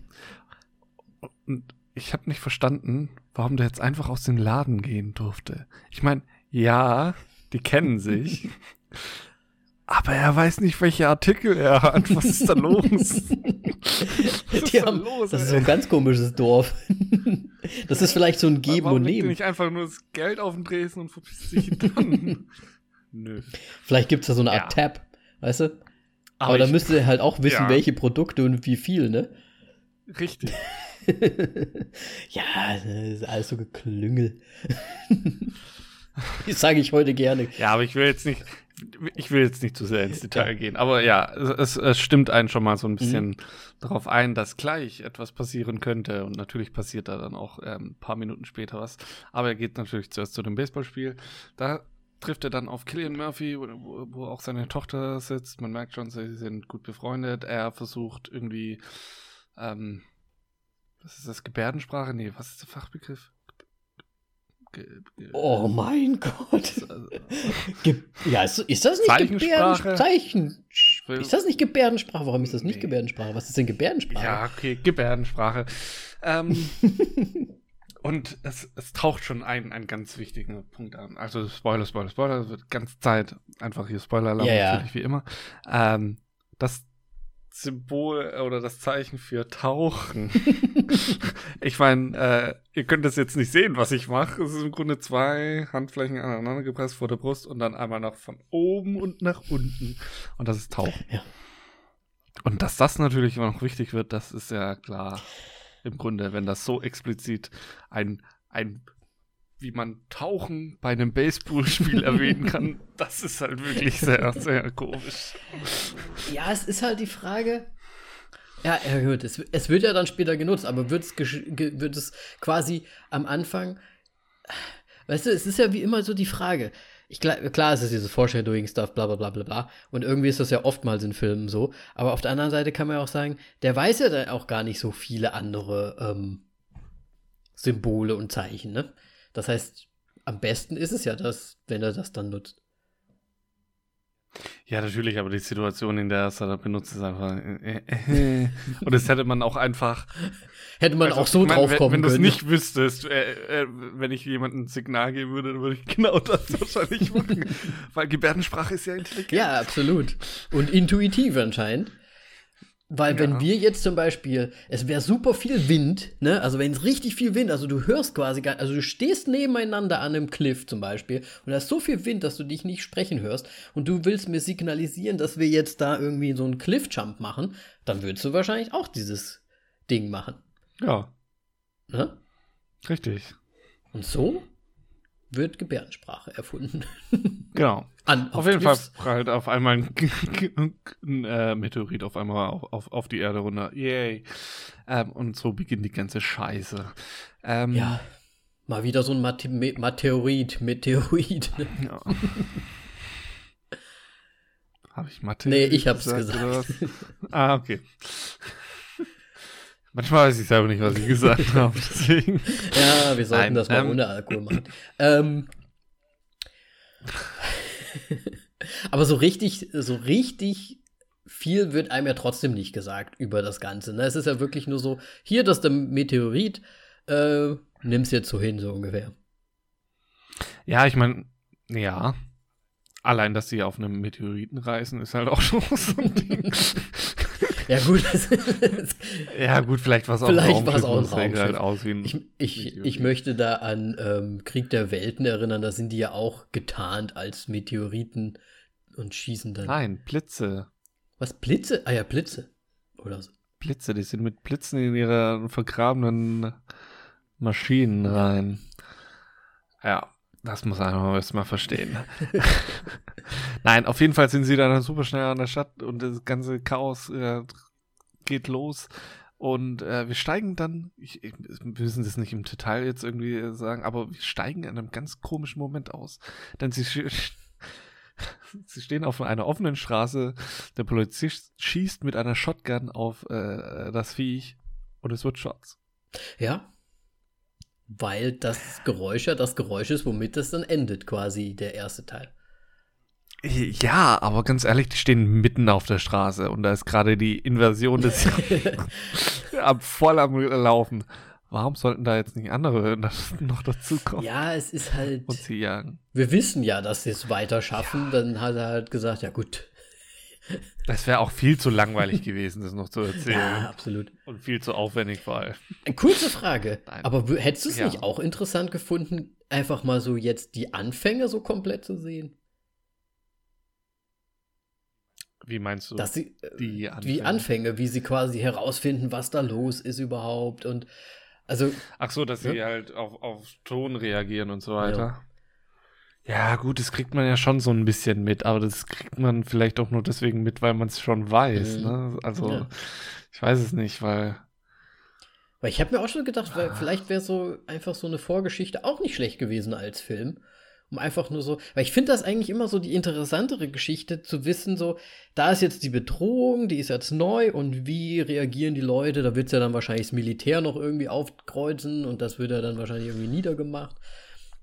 [SPEAKER 1] Und ich habe nicht verstanden, warum der jetzt einfach aus dem Laden gehen durfte. Ich meine, ja, die kennen sich. <laughs> Aber er weiß nicht, welche Artikel er hat. Was ist da los? <laughs> Was ist da
[SPEAKER 2] haben,
[SPEAKER 1] los,
[SPEAKER 2] das ist so ein ganz komisches Dorf. Das ist vielleicht so ein Geben
[SPEAKER 1] Warum
[SPEAKER 2] und Nehmen.
[SPEAKER 1] nicht einfach nur das Geld auf den Tresen und verpisst sich dann? <laughs> Nö.
[SPEAKER 2] Vielleicht gibt es da so eine Art
[SPEAKER 1] Ja.
[SPEAKER 2] Tab, weißt du? Aber, da
[SPEAKER 1] ich-
[SPEAKER 2] müsste er halt auch wissen,
[SPEAKER 1] Ja.
[SPEAKER 2] welche Produkte und wie viel, ne?
[SPEAKER 1] Richtig. <laughs>
[SPEAKER 2] ja, das ist alles so Geklüngel. <laughs> das sage ich heute gerne.
[SPEAKER 1] Ja, aber ich will jetzt nicht, ich will jetzt nicht zu sehr ins <laughs> Detail gehen. Aber ja, es, es stimmt einen schon mal so ein bisschen darauf ein, dass gleich etwas passieren könnte. Und natürlich passiert da dann auch ähm, ein paar Minuten später was. Aber er geht natürlich zuerst zu dem Baseballspiel. Da trifft er dann auf Killian Murphy, wo, wo- wo auch seine Tochter sitzt. Man merkt schon, sie sind gut befreundet. Er versucht irgendwie, ähm, was ist das, Gebärdensprache? Nee, was ist der Fachbegriff?
[SPEAKER 2] Oh mein Gott. Ge ja, ist, ist das nicht? Gebärdensprache? Zeichen. Ist das nicht Gebärdensprache? Warum ist das nicht
[SPEAKER 1] Nee.
[SPEAKER 2] Gebärdensprache? Was ist denn Gebärdensprache?
[SPEAKER 1] Ja, okay, Gebärdensprache. Ähm, <laughs> und es, es taucht schon ein, einen ganz wichtigen Punkt an. Also Spoiler, Spoiler, Spoiler, es wird ganz Zeit einfach hier Spoiler-Alarm,
[SPEAKER 2] Ja, ja.
[SPEAKER 1] natürlich wie immer. Ähm, das Symbol oder das Zeichen für Tauchen. <laughs> ich meine, äh, ihr könnt das jetzt nicht sehen, was ich mache. Es ist im Grunde zwei Handflächen aneinander gepresst vor der Brust und dann einmal nach von oben und nach unten. Und das ist Tauchen.
[SPEAKER 2] Ja.
[SPEAKER 1] Und dass das natürlich immer noch wichtig wird, das ist ja klar. Im Grunde, wenn das so explizit ein, ein wie man Tauchen bei einem Baseballspiel erwähnen kann, <laughs> das ist halt wirklich sehr, sehr komisch.
[SPEAKER 2] Ja, es ist halt die Frage. Ja, ja gut, es, es wird ja dann später genutzt, aber wird's gesch- ge, wird es quasi am Anfang. Weißt du, es ist ja wie immer so die Frage. Ich, klar, es ist dieses Foreshadowing-Stuff, bla bla bla bla bla. Und irgendwie ist das ja oftmals in Filmen so. Aber auf der anderen Seite kann man ja auch sagen, der weiß ja dann auch gar nicht so viele andere ähm, Symbole und Zeichen, ne? Das heißt, am besten ist es ja das, wenn er das dann nutzt.
[SPEAKER 1] Ja, natürlich, aber die Situation, in der er es da benutzt, ist einfach. Äh, äh, äh. Und das hätte man auch einfach.
[SPEAKER 2] Hätte man
[SPEAKER 1] Also,
[SPEAKER 2] auch so
[SPEAKER 1] ich mein,
[SPEAKER 2] drauf
[SPEAKER 1] wenn,
[SPEAKER 2] kommen
[SPEAKER 1] Wenn du es
[SPEAKER 2] können.
[SPEAKER 1] nicht wüsstest, äh, wenn ich jemandem ein Signal geben würde, dann würde ich <laughs> genau das wahrscheinlich machen. Weil Gebärdensprache ist ja intelligent.
[SPEAKER 2] Ja, absolut. Und intuitiv anscheinend. Weil wenn
[SPEAKER 1] Ja.
[SPEAKER 2] wir jetzt zum Beispiel, es wäre super viel Wind, ne? Also wenn es richtig viel Wind, also du hörst quasi gar, also du stehst nebeneinander an einem Cliff zum Beispiel und da ist so viel Wind, dass du dich nicht sprechen hörst und du willst mir signalisieren, dass wir jetzt da irgendwie so einen Cliff-Jump machen, dann würdest du wahrscheinlich auch dieses Ding machen.
[SPEAKER 1] Ja,
[SPEAKER 2] Ne?
[SPEAKER 1] richtig.
[SPEAKER 2] Und so wird Gebärdensprache erfunden. <laughs>
[SPEAKER 1] Genau.
[SPEAKER 2] An,
[SPEAKER 1] Auf, jeden Fall prallt auf einmal ein, <laughs> ein äh, Meteorit auf einmal auf, auf, auf die Erde runter. Yay. Ähm, und so beginnt die ganze Scheiße. Ähm,
[SPEAKER 2] Ja. Mal wieder so ein Mate Me Meteorit, Meteorit.
[SPEAKER 1] Ja. <laughs> Habe ich Mathe?
[SPEAKER 2] Nee, ich hab's gesagt.
[SPEAKER 1] was? ah, okay. Manchmal weiß ich selber nicht, was ich gesagt <laughs> habe. Deswegen.
[SPEAKER 2] Ja, wir sollten
[SPEAKER 1] Nein,
[SPEAKER 2] das mal
[SPEAKER 1] ähm,
[SPEAKER 2] ohne Alkohol machen. ähm, <laughs> Aber so richtig, so richtig viel wird einem ja trotzdem nicht gesagt über das Ganze. Ne? Es ist ja wirklich nur so, hier, das ist der Meteorit, äh, nimm's jetzt so hin, so ungefähr.
[SPEAKER 1] Ja, ich meine, ja. Allein, dass sie auf einem Meteoriten reisen, ist halt auch <laughs> schon so ein Ding.
[SPEAKER 2] Ja, gut.
[SPEAKER 1] ja, gut, vielleicht war es auch
[SPEAKER 2] vielleicht war es auch ein
[SPEAKER 1] Raumschiff. Halt aus wie
[SPEAKER 2] ein ich, ich, ich möchte da an ähm, Krieg der Welten erinnern, da sind die ja auch getarnt als Meteoriten und schießen dann.
[SPEAKER 1] Nein, Blitze.
[SPEAKER 2] Was, Blitze? Ah ja, Blitze. Oder so.
[SPEAKER 1] Blitze, die sind mit Blitzen in ihre vergrabenen Maschinen rein. Ja, das muss einer erstmal verstehen. <laughs> Nein, auf jeden Fall sind sie dann super schnell an der Stadt und das ganze Chaos äh, geht los. Und äh, wir steigen dann, ich, ich, wir müssen das nicht im Detail jetzt irgendwie sagen, aber wir steigen in einem ganz komischen Moment aus. Denn sie, <laughs> sie stehen auf einer offenen Straße, der Polizist schießt mit einer Shotgun auf äh, das Viech und es wird Shots.
[SPEAKER 2] Ja, weil das Geräusch ja das Geräusch ist, womit es dann endet, quasi der erste Teil.
[SPEAKER 1] Ja, aber ganz ehrlich, die stehen mitten auf der Straße und da ist gerade die Inversion des <laughs> voll am Laufen. Warum sollten da jetzt nicht andere noch dazukommen?
[SPEAKER 2] Ja, es ist halt.
[SPEAKER 1] Und sie jagen.
[SPEAKER 2] Wir wissen ja, dass sie es weiter schaffen. Ja. Dann hat er halt gesagt, ja gut,
[SPEAKER 1] das wäre auch viel zu langweilig gewesen, das noch zu erzählen.
[SPEAKER 2] Ja, absolut.
[SPEAKER 1] Und viel zu aufwendig vor allem.
[SPEAKER 2] Eine kurze Frage. Nein. Aber hättest du es ja. nicht auch interessant gefunden, einfach mal so jetzt die Anfänge so komplett zu sehen?
[SPEAKER 1] Wie meinst du?
[SPEAKER 2] Dass sie, äh, die Anfänge? Wie Anfänge, wie sie quasi herausfinden, was da los ist überhaupt und also.
[SPEAKER 1] Ach so, dass ja? sie halt auf, auf Ton reagieren und so weiter. Ja. Ja, gut, das kriegt man ja schon so ein bisschen mit, aber das kriegt man vielleicht auch nur deswegen mit, weil man es schon weiß. Mhm. Ne? Also, ja. ich weiß es nicht, weil.
[SPEAKER 2] Weil ich habe mir auch schon gedacht, weil vielleicht wäre so einfach so eine Vorgeschichte auch nicht schlecht gewesen als Film. Um einfach nur so, weil ich finde das eigentlich immer so die interessantere Geschichte zu wissen, so, da ist jetzt die Bedrohung, die ist jetzt neu und wie reagieren die Leute? Da wird es ja dann wahrscheinlich das Militär noch irgendwie aufkreuzen und das wird ja dann wahrscheinlich irgendwie niedergemacht.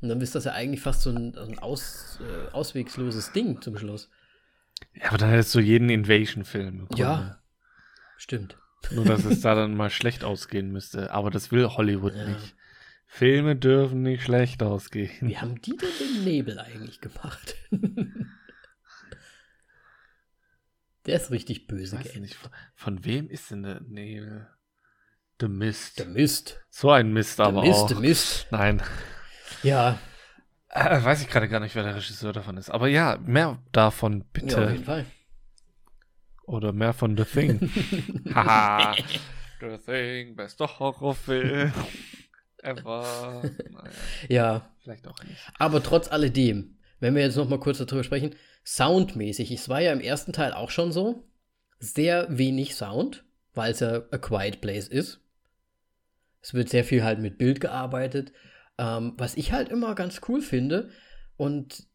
[SPEAKER 2] Und dann ist das ja eigentlich fast so ein, ein aus, äh, auswegsloses Ding zum Schluss.
[SPEAKER 1] Ja, aber dann hättest du jeden Invasion-Film.
[SPEAKER 2] Ja, stimmt.
[SPEAKER 1] Nur, dass es da dann mal schlecht ausgehen müsste. Aber das will Hollywood ja. nicht. Filme dürfen nicht schlecht ausgehen.
[SPEAKER 2] Wie haben die denn den Nebel eigentlich gemacht? <laughs> der ist richtig böse.
[SPEAKER 1] Nicht, von, von wem ist denn der Nebel? The Mist.
[SPEAKER 2] The Mist.
[SPEAKER 1] So ein Mist
[SPEAKER 2] The
[SPEAKER 1] aber
[SPEAKER 2] Mist,
[SPEAKER 1] auch.
[SPEAKER 2] The Mist.
[SPEAKER 1] Nein.
[SPEAKER 2] Ja.
[SPEAKER 1] Äh, weiß ich gerade gar nicht, wer der Regisseur davon ist. Aber ja, mehr davon bitte. Ja,
[SPEAKER 2] auf jeden Fall.
[SPEAKER 1] Oder mehr von The Thing. <laughs> Haha. <laughs> The Thing, bester Horrorfilm ever.
[SPEAKER 2] Naja, ja.
[SPEAKER 1] Vielleicht auch nicht.
[SPEAKER 2] Aber trotz alledem, wenn wir jetzt noch mal kurz darüber sprechen, soundmäßig, es war ja im ersten Teil auch schon so, sehr wenig Sound, weil es ja A Quiet Place ist. Es wird sehr viel halt mit Bild gearbeitet. Ähm, was ich halt immer ganz cool finde und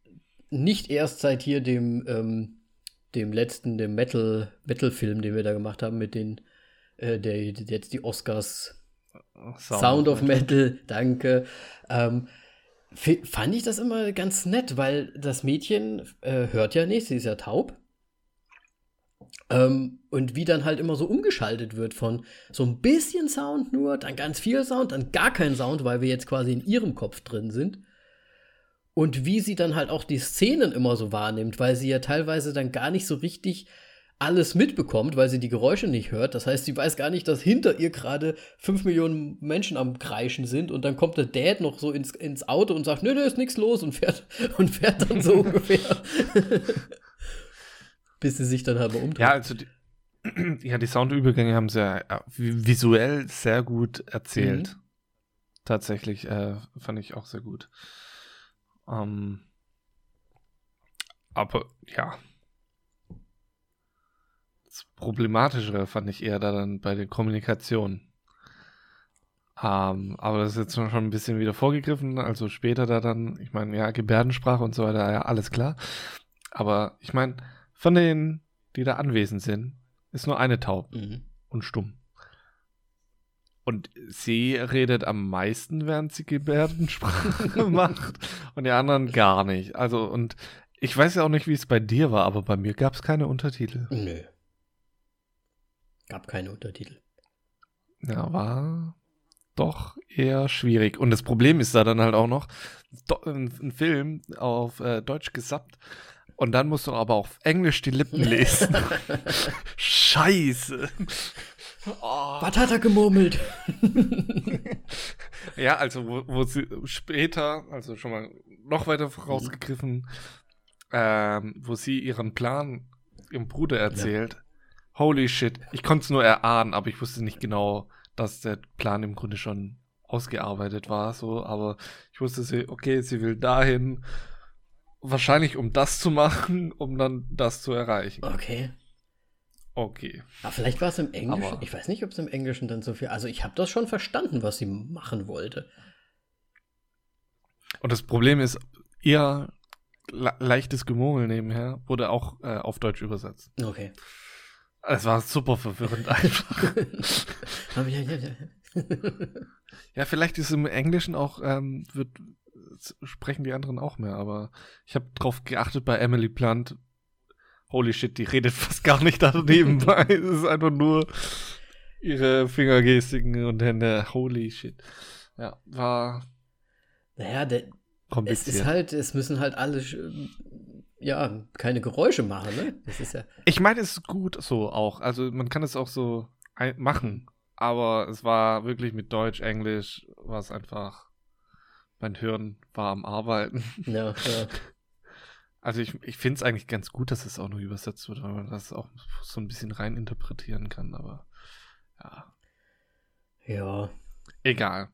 [SPEAKER 2] nicht erst seit hier dem, ähm, dem letzten, dem Metal, Metal-Film, den wir da gemacht haben, mit den, äh, der, jetzt die Oscars Sound, Sound of Metal, Metal danke. Ähm, fand ich das immer ganz nett, weil das Mädchen äh, hört ja nicht, sie ist ja taub. Ähm, und wie dann halt immer so umgeschaltet wird von so ein bisschen Sound nur, dann ganz viel Sound, dann gar kein Sound, weil wir jetzt quasi in ihrem Kopf drin sind. Und wie sie dann halt auch die Szenen immer so wahrnimmt, weil sie ja teilweise dann gar nicht so richtig alles mitbekommt, weil sie die Geräusche nicht hört. Das heißt, sie weiß gar nicht, dass hinter ihr gerade fünf Millionen Menschen am Kreischen sind und dann kommt der Dad noch so ins, ins Auto und sagt, nö, nö, ist nichts los und fährt <laughs> und fährt dann so <laughs> ungefähr. <laughs> bis sie sich dann halt mal umdreht.
[SPEAKER 1] Ja, also die, ja, die Soundübergänge haben sie ja visuell sehr gut erzählt. Mhm. Tatsächlich äh, fand ich auch sehr gut. Ähm, aber ja. Das Problematischere fand ich eher da dann bei der Kommunikation. Ähm, aber das ist jetzt schon ein bisschen wieder vorgegriffen. Also später da dann, ich meine, ja, Gebärdensprache und so weiter, ja, alles klar. Aber ich meine, von denen, die da anwesend sind, ist nur eine taub mhm. und stumm. Und sie redet am meisten, während sie Gebärdensprache <laughs> macht und die anderen gar nicht. Also, und Ich weiß ja auch nicht, wie es bei dir war, aber bei mir gab es keine Untertitel.
[SPEAKER 2] Nö. Gab keine Untertitel.
[SPEAKER 1] Ja, war doch eher schwierig. Und das Problem ist da dann halt auch noch, ein, Film auf äh, Deutsch gesappt und dann musst du aber auf Englisch die Lippen lesen. <laughs> Scheiße.
[SPEAKER 2] Oh. Was hat er gemurmelt? <laughs>
[SPEAKER 1] ja, also wo, wo, sie später, also schon mal noch weiter vorausgegriffen, mhm. ähm, wo sie ihren Plan ihrem Bruder erzählt. Ja. Holy shit. Ich konnte es nur erahnen, aber ich wusste nicht genau, dass der Plan im Grunde schon ausgearbeitet war, so, aber ich wusste sie, okay, sie will dahin, wahrscheinlich um das zu machen, um dann das zu erreichen.
[SPEAKER 2] Okay.
[SPEAKER 1] Okay.
[SPEAKER 2] Aber vielleicht war es im Englischen. Aber ich weiß nicht, ob es im Englischen dann so viel. Also ich habe das schon verstanden, was sie machen wollte.
[SPEAKER 1] Und das Problem ist, ihr le leichtes Gemurmel nebenher wurde auch äh, auf Deutsch übersetzt.
[SPEAKER 2] Okay.
[SPEAKER 1] Es war super verwirrend <laughs> einfach. <laughs> ja, vielleicht ist im Englischen auch, ähm, wird, sprechen die anderen auch mehr, aber ich habe drauf geachtet bei Emily Plant. Holy shit, die redet <laughs> fast gar nicht da nebenbei. <laughs> es ist einfach nur ihre Fingergestiken und Hände. Holy shit. Ja, war.
[SPEAKER 2] Naja, der, es ist halt, es müssen halt alle ja, keine Geräusche machen, ne? Das ist ja.
[SPEAKER 1] Ich meine, es ist gut so auch. Also man kann es auch so machen. Aber es war wirklich mit Deutsch, Englisch, war es einfach, mein Hirn war am Arbeiten. <laughs>
[SPEAKER 2] Ja, ja.
[SPEAKER 1] Also ich, ich finde es eigentlich ganz gut, dass es auch nur übersetzt wird, weil man das auch so ein bisschen rein interpretieren kann, aber ja.
[SPEAKER 2] Ja.
[SPEAKER 1] Egal.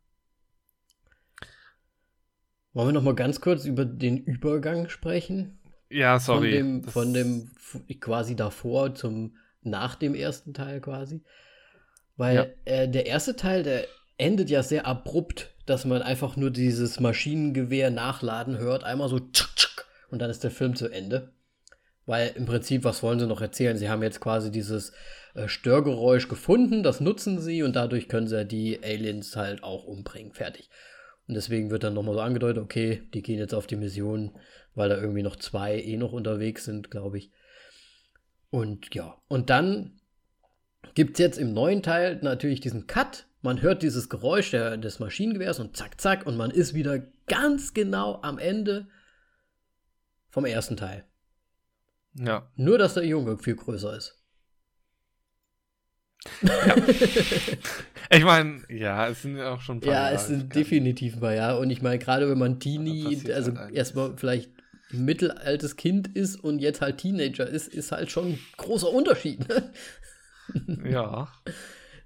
[SPEAKER 2] Wollen wir noch mal ganz kurz über den Übergang sprechen?
[SPEAKER 1] Ja, sorry.
[SPEAKER 2] Von dem, von dem quasi davor zum nach dem ersten Teil quasi. Weil ja. äh, der erste Teil, der endet ja sehr abrupt, dass man einfach nur dieses Maschinengewehr nachladen hört, einmal so tschuk, tschuk, und dann ist der Film zu Ende. Weil im Prinzip, was wollen sie noch erzählen? Sie haben jetzt quasi dieses äh, Störgeräusch gefunden, das nutzen sie und dadurch können sie die Aliens halt auch umbringen. Fertig. Und deswegen wird dann nochmal so angedeutet, okay, die gehen jetzt auf die Mission, weil da irgendwie noch zwei eh noch unterwegs sind, glaube ich. Und ja, und dann gibt es jetzt im neuen Teil natürlich diesen Cut. Man hört dieses Geräusch der, des Maschinengewehrs und zack, zack, und man ist wieder ganz genau am Ende vom ersten Teil.
[SPEAKER 1] Ja.
[SPEAKER 2] Nur, dass der Junge viel größer ist.
[SPEAKER 1] Ja. <laughs> ich meine, ja, es sind ja auch schon ein
[SPEAKER 2] paar Ja, Jahre es sind definitiv ein paar Jahre. Und ich meine, gerade wenn man Teenie, also halt erstmal vielleicht mittelaltes Kind ist und jetzt halt Teenager ist, ist halt schon ein großer Unterschied. Ne?
[SPEAKER 1] Ja. <laughs>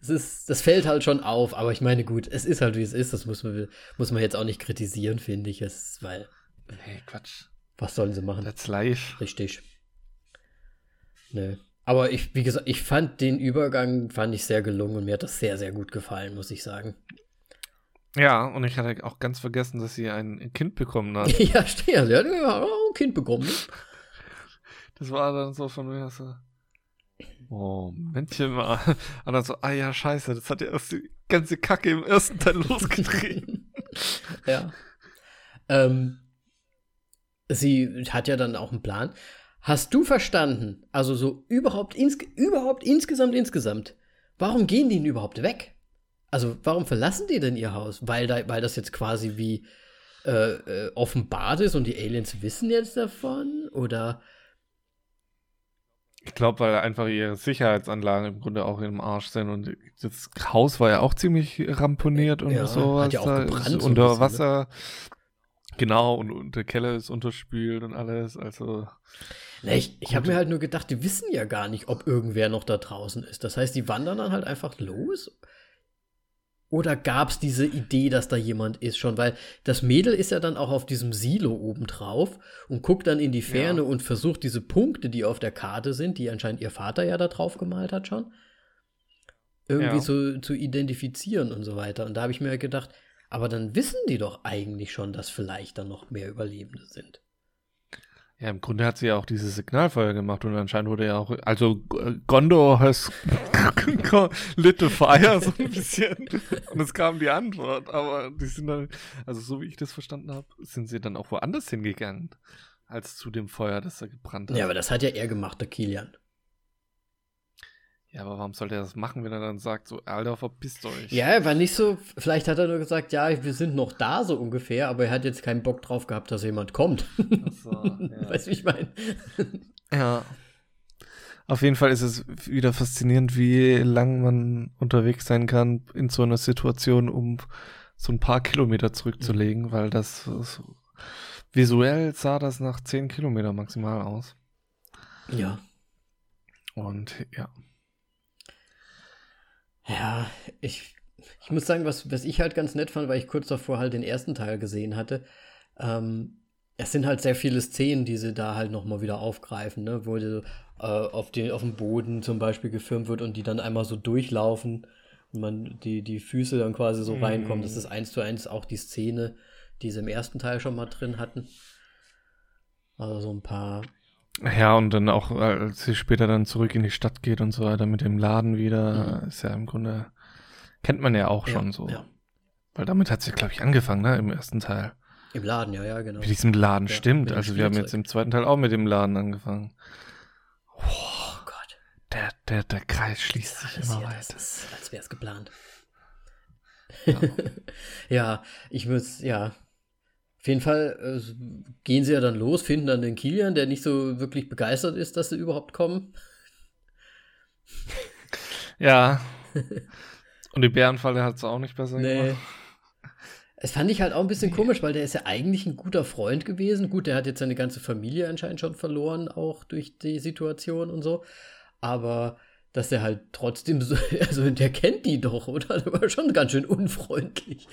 [SPEAKER 2] Es ist, das fällt halt schon auf, aber ich meine, gut, es ist halt wie es ist, das muss man, muss man jetzt auch nicht kritisieren, finde ich, es, weil.
[SPEAKER 1] Nee, Quatsch.
[SPEAKER 2] Was sollen sie machen?
[SPEAKER 1] That's live.
[SPEAKER 2] Richtig. Nee. Aber ich, wie gesagt, ich fand den Übergang, fand ich sehr gelungen und mir hat das sehr, sehr gut gefallen, muss ich sagen.
[SPEAKER 1] Ja, und ich hatte auch ganz vergessen, dass sie ein Kind bekommen hat. <laughs>
[SPEAKER 2] ja, stimmt. Sie hat ein Kind bekommen.
[SPEAKER 1] Das war dann so von mir so. Oh, Männchen mal. Und dann so, ah ja, scheiße, das hat ja erst die ganze Kacke im ersten Teil <laughs> losgetreten.
[SPEAKER 2] ja. Ähm, sie hat ja dann auch einen Plan. Hast du verstanden, also so überhaupt, ins, überhaupt insgesamt, insgesamt, warum gehen die denn überhaupt weg? Also warum verlassen die denn ihr Haus? Weil, da, weil das jetzt quasi wie äh, äh, offenbart ist und die Aliens wissen jetzt davon? Oder?
[SPEAKER 1] Ich glaube, weil einfach ihre Sicherheitsanlagen im Grunde auch im Arsch sind und das Haus war ja auch ziemlich ramponiert und ja, sowas. Hat ja auch gebrannt, unter bisschen, ne? Wasser. Ne? Genau, und, und der Keller ist unterspült und alles, also.
[SPEAKER 2] Na, ich ich habe mir halt nur gedacht, die wissen ja gar nicht, ob irgendwer noch da draußen ist. Das heißt, die wandern dann halt einfach los? Oder gab es diese Idee, dass da jemand ist schon? Weil das Mädel ist ja dann auch auf diesem Silo oben drauf und guckt dann in die Ferne ja. und versucht diese Punkte, die auf der Karte sind, die anscheinend ihr Vater ja da drauf gemalt hat schon, irgendwie ja. zu, zu identifizieren und so weiter. Und da habe ich mir gedacht, aber dann wissen die doch eigentlich schon, dass vielleicht dann noch mehr Überlebende sind.
[SPEAKER 1] Ja, im Grunde hat sie ja auch dieses Signalfeuer gemacht und anscheinend wurde ja auch, also Gondor has <laughs> lit the fire so ein bisschen und es kam die Antwort, aber die sind dann, also so wie ich das verstanden habe, sind sie dann auch woanders hingegangen. als zu dem Feuer, das er gebrannt hat.
[SPEAKER 2] Ja, aber das hat ja er gemacht, der Kilian.
[SPEAKER 1] Ja, aber warum sollte er das machen, wenn er dann sagt, so, Alter, verpisst euch?
[SPEAKER 2] Ja, er war nicht so, vielleicht hat er nur gesagt, ja, wir sind noch da, so ungefähr, aber er hat jetzt keinen Bock drauf gehabt, dass jemand kommt. Ach so, <laughs> ja. Weißt du, wie ich meine?
[SPEAKER 1] Ja. Auf jeden Fall ist es wieder faszinierend, wie lang man unterwegs sein kann in so einer Situation, um so ein paar Kilometer zurückzulegen, mhm. weil das so, visuell sah das nach zehn Kilometer maximal aus.
[SPEAKER 2] Ja.
[SPEAKER 1] Und ja.
[SPEAKER 2] Ja, ich, ich muss sagen, was, was ich halt ganz nett fand, weil ich kurz davor halt den ersten Teil gesehen hatte. Ähm, es sind halt sehr viele Szenen, die sie da halt nochmal wieder aufgreifen, ne? wo die, äh, auf, den, auf dem Boden zum Beispiel gefilmt wird und die dann einmal so durchlaufen und man die, die Füße dann quasi so mm. reinkommen. Das ist eins zu eins auch die Szene, die sie im ersten Teil schon mal drin hatten. Also so ein paar
[SPEAKER 1] ja, und dann auch, als sie später dann zurück in die Stadt geht und so weiter mit dem Laden wieder, mhm. ist ja im Grunde, kennt man ja auch schon so. Ja. Weil damit hat sie, glaube ich, angefangen, ne, im ersten Teil.
[SPEAKER 2] Im Laden, ja, ja, genau.
[SPEAKER 1] Mit diesem Laden, ja, stimmt. Also wir haben jetzt im zweiten Teil auch mit dem Laden angefangen. Oh, oh Gott. Der, der, der Kreis schließt ja, sich immer weiter. Das
[SPEAKER 2] ist, als wäre es geplant. Ja. <laughs> ja, ich muss, ja, auf jeden Fall äh, gehen sie ja dann los, finden dann den Kilian, der nicht so wirklich begeistert ist, dass sie überhaupt kommen.
[SPEAKER 1] Ja. <laughs> Und die Bärenfalle hat es auch nicht besser
[SPEAKER 2] nee. gemacht. Es fand ich halt auch ein bisschen komisch, weil der ist ja eigentlich ein guter Freund gewesen. Gut, der hat jetzt seine ganze Familie anscheinend schon verloren, auch durch die Situation und so. Aber dass er halt trotzdem so, <laughs> also der kennt die doch, oder? Der war schon ganz schön unfreundlich.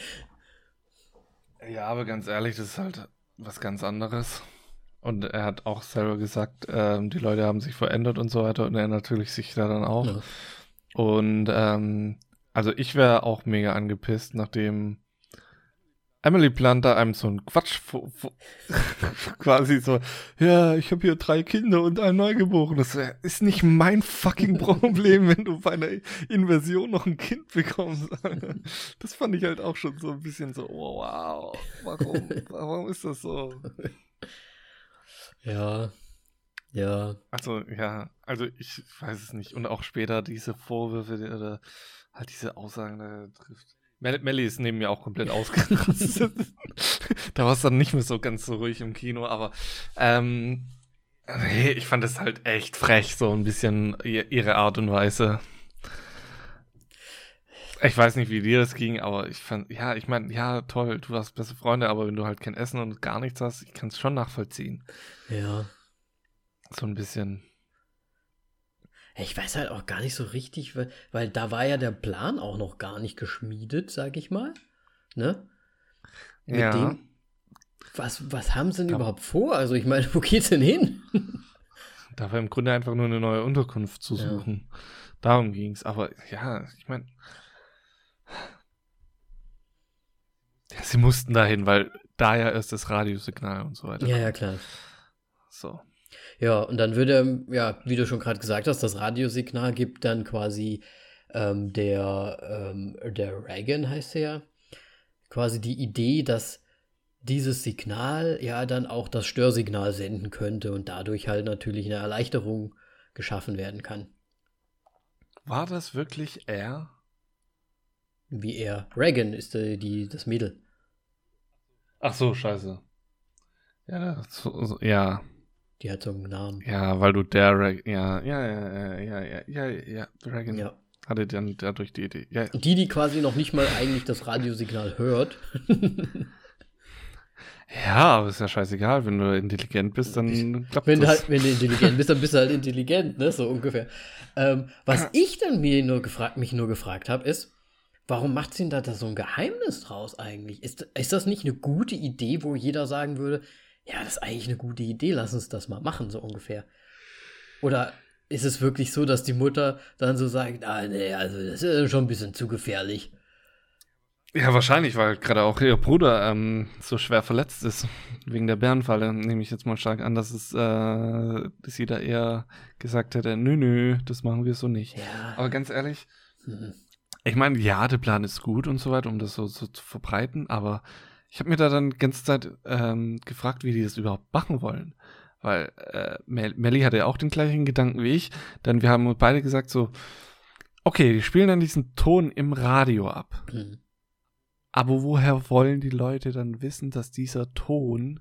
[SPEAKER 1] Ja, aber ganz ehrlich, das ist halt was ganz anderes. Und er hat auch selber gesagt, ähm, die Leute haben sich verändert und so weiter und er natürlich sich da dann auch. Ja. Und ähm, also ich wäre auch mega angepisst, nachdem Emily plant da einem so einen Quatsch <laughs> quasi so, ja, ich habe hier drei Kinder und ein Neugeborenes. Das ist nicht mein fucking Problem, <laughs> wenn du bei einer Inversion noch ein Kind bekommst. <laughs> Das fand ich halt auch schon so ein bisschen so, oh, wow, warum, warum ist das so?
[SPEAKER 2] Ja, ja.
[SPEAKER 1] Also, ja, also ich weiß es nicht. Und auch später diese Vorwürfe oder halt diese Aussagen da trifft Melly ist neben mir auch komplett <laughs> ausgerastet. da war es dann nicht mehr so ganz so ruhig im Kino, aber ähm, nee, ich fand es halt echt frech, so ein bisschen ihre Art und Weise. Ich weiß nicht, wie dir das ging, aber ich fand, ja, ich meine, ja, toll, du hast beste Freunde, aber wenn du halt kein Essen und gar nichts hast, ich kann es schon nachvollziehen.
[SPEAKER 2] Ja.
[SPEAKER 1] So ein bisschen.
[SPEAKER 2] Ich weiß halt auch gar nicht so richtig, weil, weil da war ja der Plan auch noch gar nicht geschmiedet, sag ich mal. Ne? Mit ja. dem, was, was haben sie denn da, überhaupt vor? Also ich meine, wo geht's denn hin? <laughs>
[SPEAKER 1] da war im Grunde einfach nur eine neue Unterkunft zu suchen. Ja. Darum ging's. Aber ja, ich meine, ja, sie mussten dahin, weil da ja erst das Radiosignal und so weiter.
[SPEAKER 2] Ja, ja, klar.
[SPEAKER 1] So.
[SPEAKER 2] Ja, und dann würde, ja, wie du schon gerade gesagt hast, das Radiosignal gibt dann quasi ähm, der, ähm, der Reagan heißt er ja, quasi die Idee, dass dieses Signal ja dann auch das Störsignal senden könnte und dadurch halt natürlich eine Erleichterung geschaffen werden kann.
[SPEAKER 1] War das wirklich er?
[SPEAKER 2] Wie er. Reagan ist die, die das Mädel.
[SPEAKER 1] Ach so, scheiße. Ja, so, ja.
[SPEAKER 2] Die hat so einen Namen.
[SPEAKER 1] Ja, weil du der, ja, ja, ja, ja, ja, ja, ja, Dragon. Ja. Hatte dann dadurch die Idee. Ja.
[SPEAKER 2] Die, die quasi noch nicht mal eigentlich das Radiosignal hört. <laughs>
[SPEAKER 1] ja, aber ist ja scheißegal. Wenn du intelligent bist, dann
[SPEAKER 2] klappt wenn das. Du halt, wenn du intelligent bist, dann bist du halt <laughs> intelligent, ne? So ungefähr. Ähm, was ich dann mir nur gefragt, mich nur gefragt habe, ist, warum macht sie denn da so ein Geheimnis draus eigentlich? Ist, ist das nicht eine gute Idee, wo jeder sagen würde, ja, das ist eigentlich eine gute Idee, lass uns das mal machen, so ungefähr. Oder ist es wirklich so, dass die Mutter dann so sagt, ah, nee, also das ist schon ein bisschen zu gefährlich?
[SPEAKER 1] Ja, wahrscheinlich, weil gerade auch ihr Bruder ähm, so schwer verletzt ist wegen der Bärenfalle. Nehme ich jetzt mal stark an, dass es, äh, dass sie da eher gesagt hätte, nö, nö, das machen wir so nicht.
[SPEAKER 2] Ja.
[SPEAKER 1] Aber ganz ehrlich, mhm. ich meine, ja, der Plan ist gut und so weiter, um das so, so zu verbreiten, aber ich habe mir da dann die ganze Zeit ähm, gefragt, wie die das überhaupt machen wollen. Weil äh, Mel Melly hatte ja auch den gleichen Gedanken wie ich. Dann wir haben beide gesagt so, okay, die spielen dann diesen Ton im Radio ab. Mhm. Aber woher wollen die Leute dann wissen, dass dieser Ton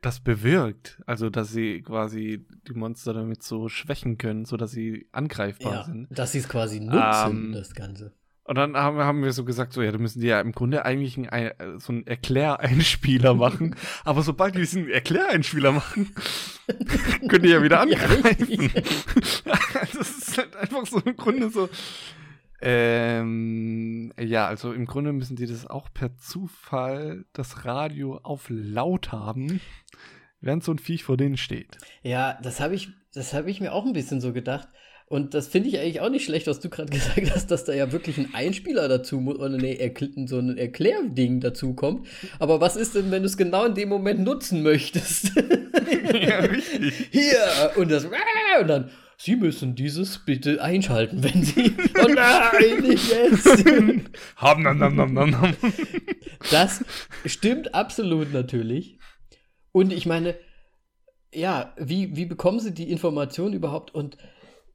[SPEAKER 1] das bewirkt? Also, dass sie quasi die Monster damit so schwächen können, sodass sie angreifbar ja, sind.
[SPEAKER 2] Dass sie es quasi nutzen, ähm, das Ganze.
[SPEAKER 1] Und dann haben, haben wir so gesagt, so ja, da müssen die ja im Grunde eigentlich ein, so einen Erkläreinspieler <laughs> machen. Aber sobald die diesen Erkläreinspieler machen, <laughs> können die ja wieder angreifen. <laughs> Das ist halt einfach so im Grunde so. Ähm, ja, also im Grunde müssen die das auch per Zufall das Radio auf laut haben, während so ein Viech vor denen steht.
[SPEAKER 2] Ja, das habe ich, das habe ich mir auch ein bisschen so gedacht. Und das finde ich eigentlich auch nicht schlecht, was du gerade <laughs> gesagt hast, dass da ja wirklich ein Einspieler dazu muss oder nee, so ein Erklärding dazu kommt. Aber was ist denn, wenn du es genau in dem Moment nutzen möchtest? <laughs> Ja, richtig. Hier und das <laughs> und dann Sie müssen dieses bitte einschalten, wenn Sie. Oh nein, nicht jetzt! Haben, nam, nam, nam, nam. Das stimmt absolut natürlich. Und ich meine, ja, wie, wie bekommen Sie die Information überhaupt? Und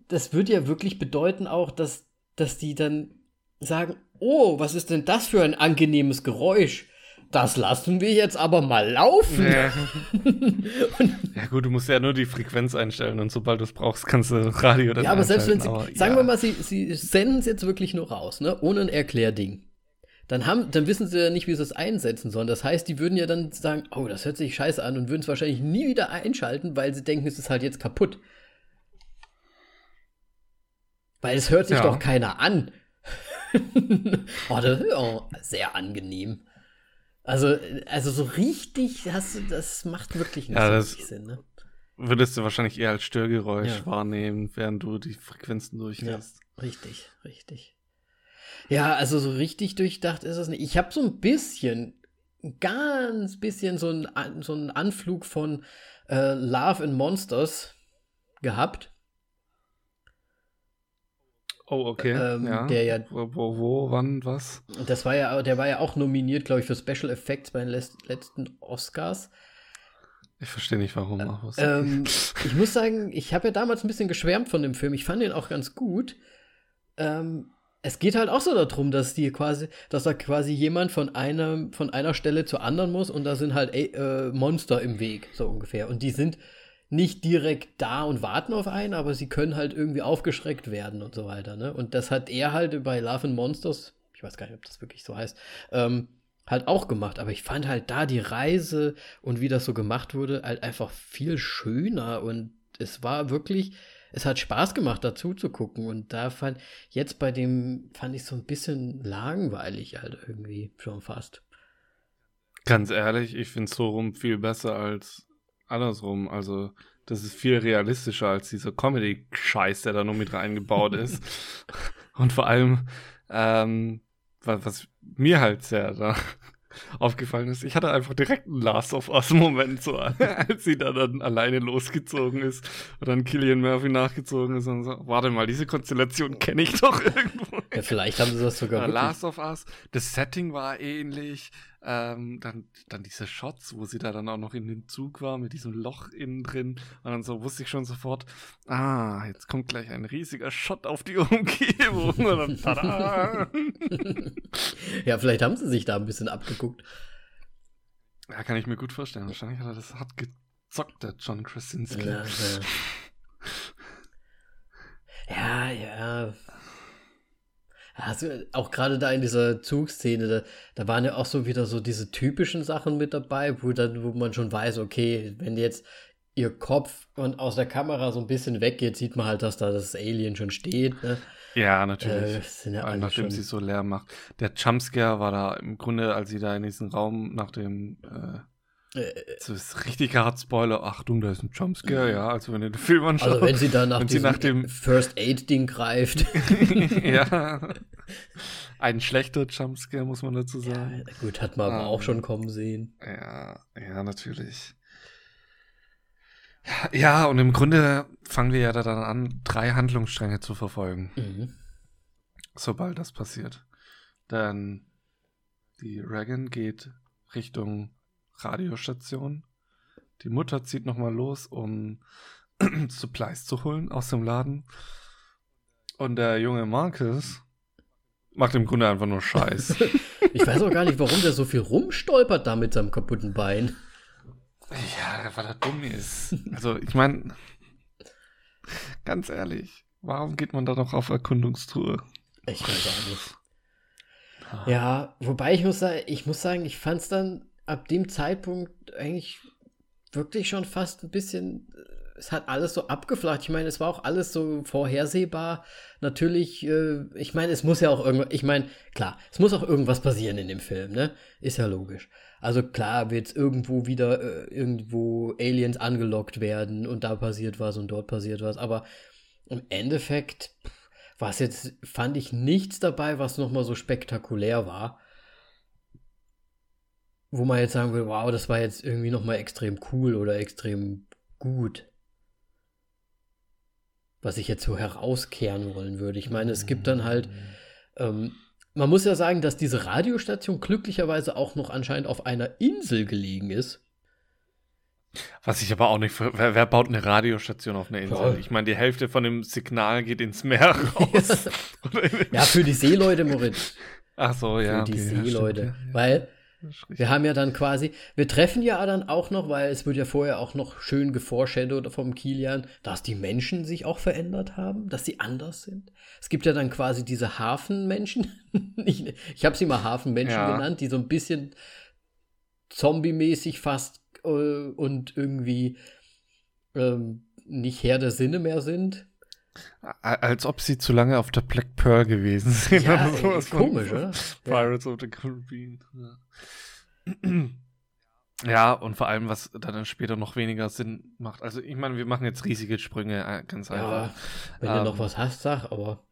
[SPEAKER 2] das würde ja wirklich bedeuten auch, dass, dass die dann sagen, oh, was ist denn das für ein angenehmes Geräusch? Das lassen wir jetzt aber mal laufen.
[SPEAKER 1] Ja. <laughs> ja gut, du musst ja nur die Frequenz einstellen und sobald du es brauchst, kannst du Radio dann
[SPEAKER 2] Ja, aber selbst wenn sie, aber, sagen ja. wir mal, sie, sie senden es jetzt wirklich nur raus, ne, ohne ein Erklärding. Dann, haben, dann wissen sie ja nicht, wie sie es einsetzen sollen. Das heißt, die würden ja dann sagen, oh, das hört sich scheiße an und würden es wahrscheinlich nie wieder einschalten, weil sie denken, es ist halt jetzt kaputt. Weil es hört sich ja. doch keiner an. <laughs> oh, das ist auch sehr angenehm. Also, also so richtig hast du, das macht wirklich nicht ja, so Sinn, ne?
[SPEAKER 1] Würdest du wahrscheinlich eher als Störgeräusch ja. wahrnehmen, während du die Frequenzen durchgehst.
[SPEAKER 2] Ja, richtig, richtig. Ja, also so richtig durchdacht ist es nicht. Ich habe so ein bisschen, ganz bisschen so einen so einen Anflug von äh, Love and Monsters gehabt.
[SPEAKER 1] Oh, okay. Ähm, ja.
[SPEAKER 2] Der ja.
[SPEAKER 1] Wo, wo, wo, wann, was?
[SPEAKER 2] Das war ja, der war ja auch nominiert, glaube ich, für Special Effects bei den letzten Oscars.
[SPEAKER 1] Ich verstehe nicht, warum. Äh,
[SPEAKER 2] ähm, ich muss sagen, ich habe ja damals ein bisschen geschwärmt von dem Film. Ich fand den auch ganz gut. Ähm, es geht halt auch so darum, dass die quasi, dass da quasi jemand von einer, von einer Stelle zur anderen muss und da sind halt äh, Monster im Weg, so ungefähr. Und die sind nicht direkt da und warten auf einen, aber sie können halt irgendwie aufgeschreckt werden und so weiter. Ne? Und das hat er halt bei Love and Monsters, ich weiß gar nicht, ob das wirklich so heißt, ähm, halt auch gemacht. Aber ich fand halt da die Reise und wie das so gemacht wurde, halt einfach viel schöner und es war wirklich, es hat Spaß gemacht, dazu zu gucken. Und da fand, jetzt bei dem fand ich so ein bisschen langweilig halt irgendwie schon fast.
[SPEAKER 1] Ganz ehrlich, ich finde es so rum viel besser als andersrum. Also, das ist viel realistischer als dieser Comedy-Scheiß, der da nur mit reingebaut ist. <laughs> Und vor allem, ähm, was, was mir halt sehr da aufgefallen ist, ich hatte einfach direkt einen Last of Us-Moment, so, <laughs> als sie da dann alleine losgezogen ist und dann Killian Murphy nachgezogen ist und so, warte mal, diese Konstellation kenne ich doch <laughs> irgendwo.
[SPEAKER 2] Ja, vielleicht haben sie das sogar.
[SPEAKER 1] Last of Us, das Setting war ähnlich, ähm, dann, dann diese Shots, wo sie da dann auch noch in den Zug war mit diesem Loch innen drin. Und dann so wusste ich schon sofort, ah, jetzt kommt gleich ein riesiger Shot auf die <laughs> Umgebung. Und dann, tada! <laughs>
[SPEAKER 2] ja, vielleicht haben sie sich da ein bisschen abgeguckt.
[SPEAKER 1] Ja, kann ich mir gut vorstellen. Wahrscheinlich hat er das hart gezockt, der John Krasinski.
[SPEAKER 2] Ja, ja. <laughs> ja, ja. Also auch gerade da in dieser Zugszene, da, da waren ja auch so wieder so diese typischen Sachen mit dabei, wo, dann, wo man schon weiß, okay, wenn jetzt ihr Kopf und aus der Kamera so ein bisschen weggeht, sieht man halt, dass da das Alien schon steht. Ne?
[SPEAKER 1] Ja, natürlich. Äh, ja nachdem sie so leer macht. Der Jumpscare war da im Grunde, als sie da in diesen Raum nach dem äh, das ist richtig hart Spoiler. Achtung, da ist ein Jumpscare, ja. Also wenn ihr den Film anschaut.
[SPEAKER 2] Also wenn sie dann nach, nach dem First Aid Ding greift. <laughs>
[SPEAKER 1] ja. <laughs> Ein schlechter Jumpscare, muss man dazu sagen.
[SPEAKER 2] Ja, gut, hat man aber auch schon kommen sehen.
[SPEAKER 1] Ja, ja, natürlich. Ja, und im Grunde fangen wir ja dann an, drei Handlungsstränge zu verfolgen. Mhm. Sobald das passiert. Denn Die Reagan geht Richtung Radiostation. Die Mutter zieht nochmal los, um <clears throat> Supplies zu holen aus dem Laden. Und der junge Marcus macht im Grunde einfach nur Scheiß. <laughs>
[SPEAKER 2] ich weiß auch gar nicht, warum der so viel rumstolpert da mit seinem kaputten Bein.
[SPEAKER 1] Ja, weil er dumm ist. Also, ich meine, ganz ehrlich, warum geht man da noch auf Erkundungstour?
[SPEAKER 2] Ich weiß auch nicht. Ja, wobei ich muss sagen, ich muss sagen, ich fand es dann ab dem Zeitpunkt eigentlich wirklich schon fast ein bisschen, es hat alles so abgeflacht. Ich meine, es war auch alles so vorhersehbar. Natürlich, äh, ich meine, es muss ja auch irgendwas, ich meine, klar, es muss auch irgendwas passieren in dem Film, ne? Ist ja logisch. Also klar wird irgendwo wieder äh, irgendwo Aliens angelockt werden und da passiert was und dort passiert was, aber im Endeffekt war es jetzt, fand ich nichts dabei, was nochmal so spektakulär war wo man jetzt sagen will, wow, das war jetzt irgendwie nochmal extrem cool oder extrem gut. Was ich jetzt so herauskehren wollen würde. Ich meine, es gibt dann halt, ähm, man muss ja sagen, dass diese Radiostation glücklicherweise auch noch anscheinend auf einer Insel gelegen ist.
[SPEAKER 1] Was ich aber auch nicht, wer, wer baut eine Radiostation auf einer Insel? Ich meine, die Hälfte von dem Signal geht ins Meer <laughs> raus.
[SPEAKER 2] ja, für die Seeleute, Moritz.
[SPEAKER 1] Ach so, ja.
[SPEAKER 2] Für die okay, Seeleute. Ja, Weil wir haben ja dann quasi, wir treffen ja dann auch noch, weil es wird ja vorher auch noch schön geforeshadowed vom Kilian, dass die Menschen sich auch verändert haben, dass sie anders sind. Es gibt ja dann quasi diese Hafenmenschen, <laughs> ich, ich habe sie mal Hafenmenschen ja. genannt, die so ein bisschen zombie-mäßig fast äh, und irgendwie ähm, nicht Herr der Sinne mehr sind.
[SPEAKER 1] Als ob sie zu lange auf der Black Pearl gewesen <laughs> sind.
[SPEAKER 2] Ja, ey, komisch, oder? <laughs>
[SPEAKER 1] Pirates ja. of the Caribbean. Ja. <clears throat> ja. und vor allem, was dann später noch weniger Sinn macht. Also, ich meine, wir machen jetzt riesige Sprünge, äh, ganz einfach. Ja,
[SPEAKER 2] wenn ähm, du noch ähm, was hast, sag, aber.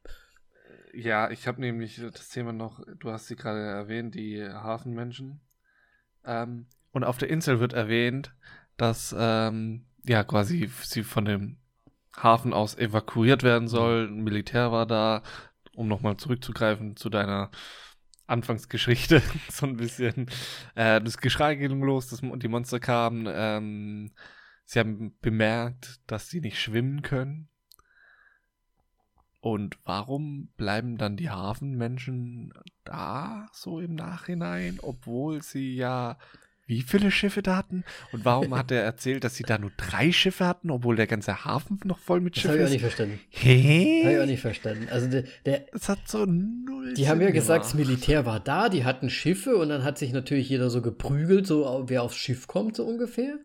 [SPEAKER 1] Ja, ich habe nämlich das Thema noch, du hast sie gerade erwähnt, die Hafenmenschen. Ähm, und auf der Insel wird erwähnt, dass ähm, ja quasi sie von dem Hafen aus evakuiert werden soll. Ein Militär war da, um nochmal zurückzugreifen zu deiner Anfangsgeschichte, <laughs> so ein bisschen. Äh, das Geschrei ging los, dass die Monster kamen. Ähm, sie haben bemerkt, dass sie nicht schwimmen können. Und warum bleiben dann die Hafenmenschen da so im Nachhinein, obwohl sie ja wie viele Schiffe da hatten und warum hat er erzählt, dass sie da nur drei Schiffe hatten, obwohl der ganze Hafen noch voll mit Schiffen ist?
[SPEAKER 2] Das habe ich auch nicht verstanden. Hä? Habe ich auch nicht verstanden. Also der, der
[SPEAKER 1] das hat so null
[SPEAKER 2] Die Sinn haben ja gesagt, das Militär war da, die hatten Schiffe und dann hat sich natürlich jeder so geprügelt, so wer aufs Schiff kommt so ungefähr.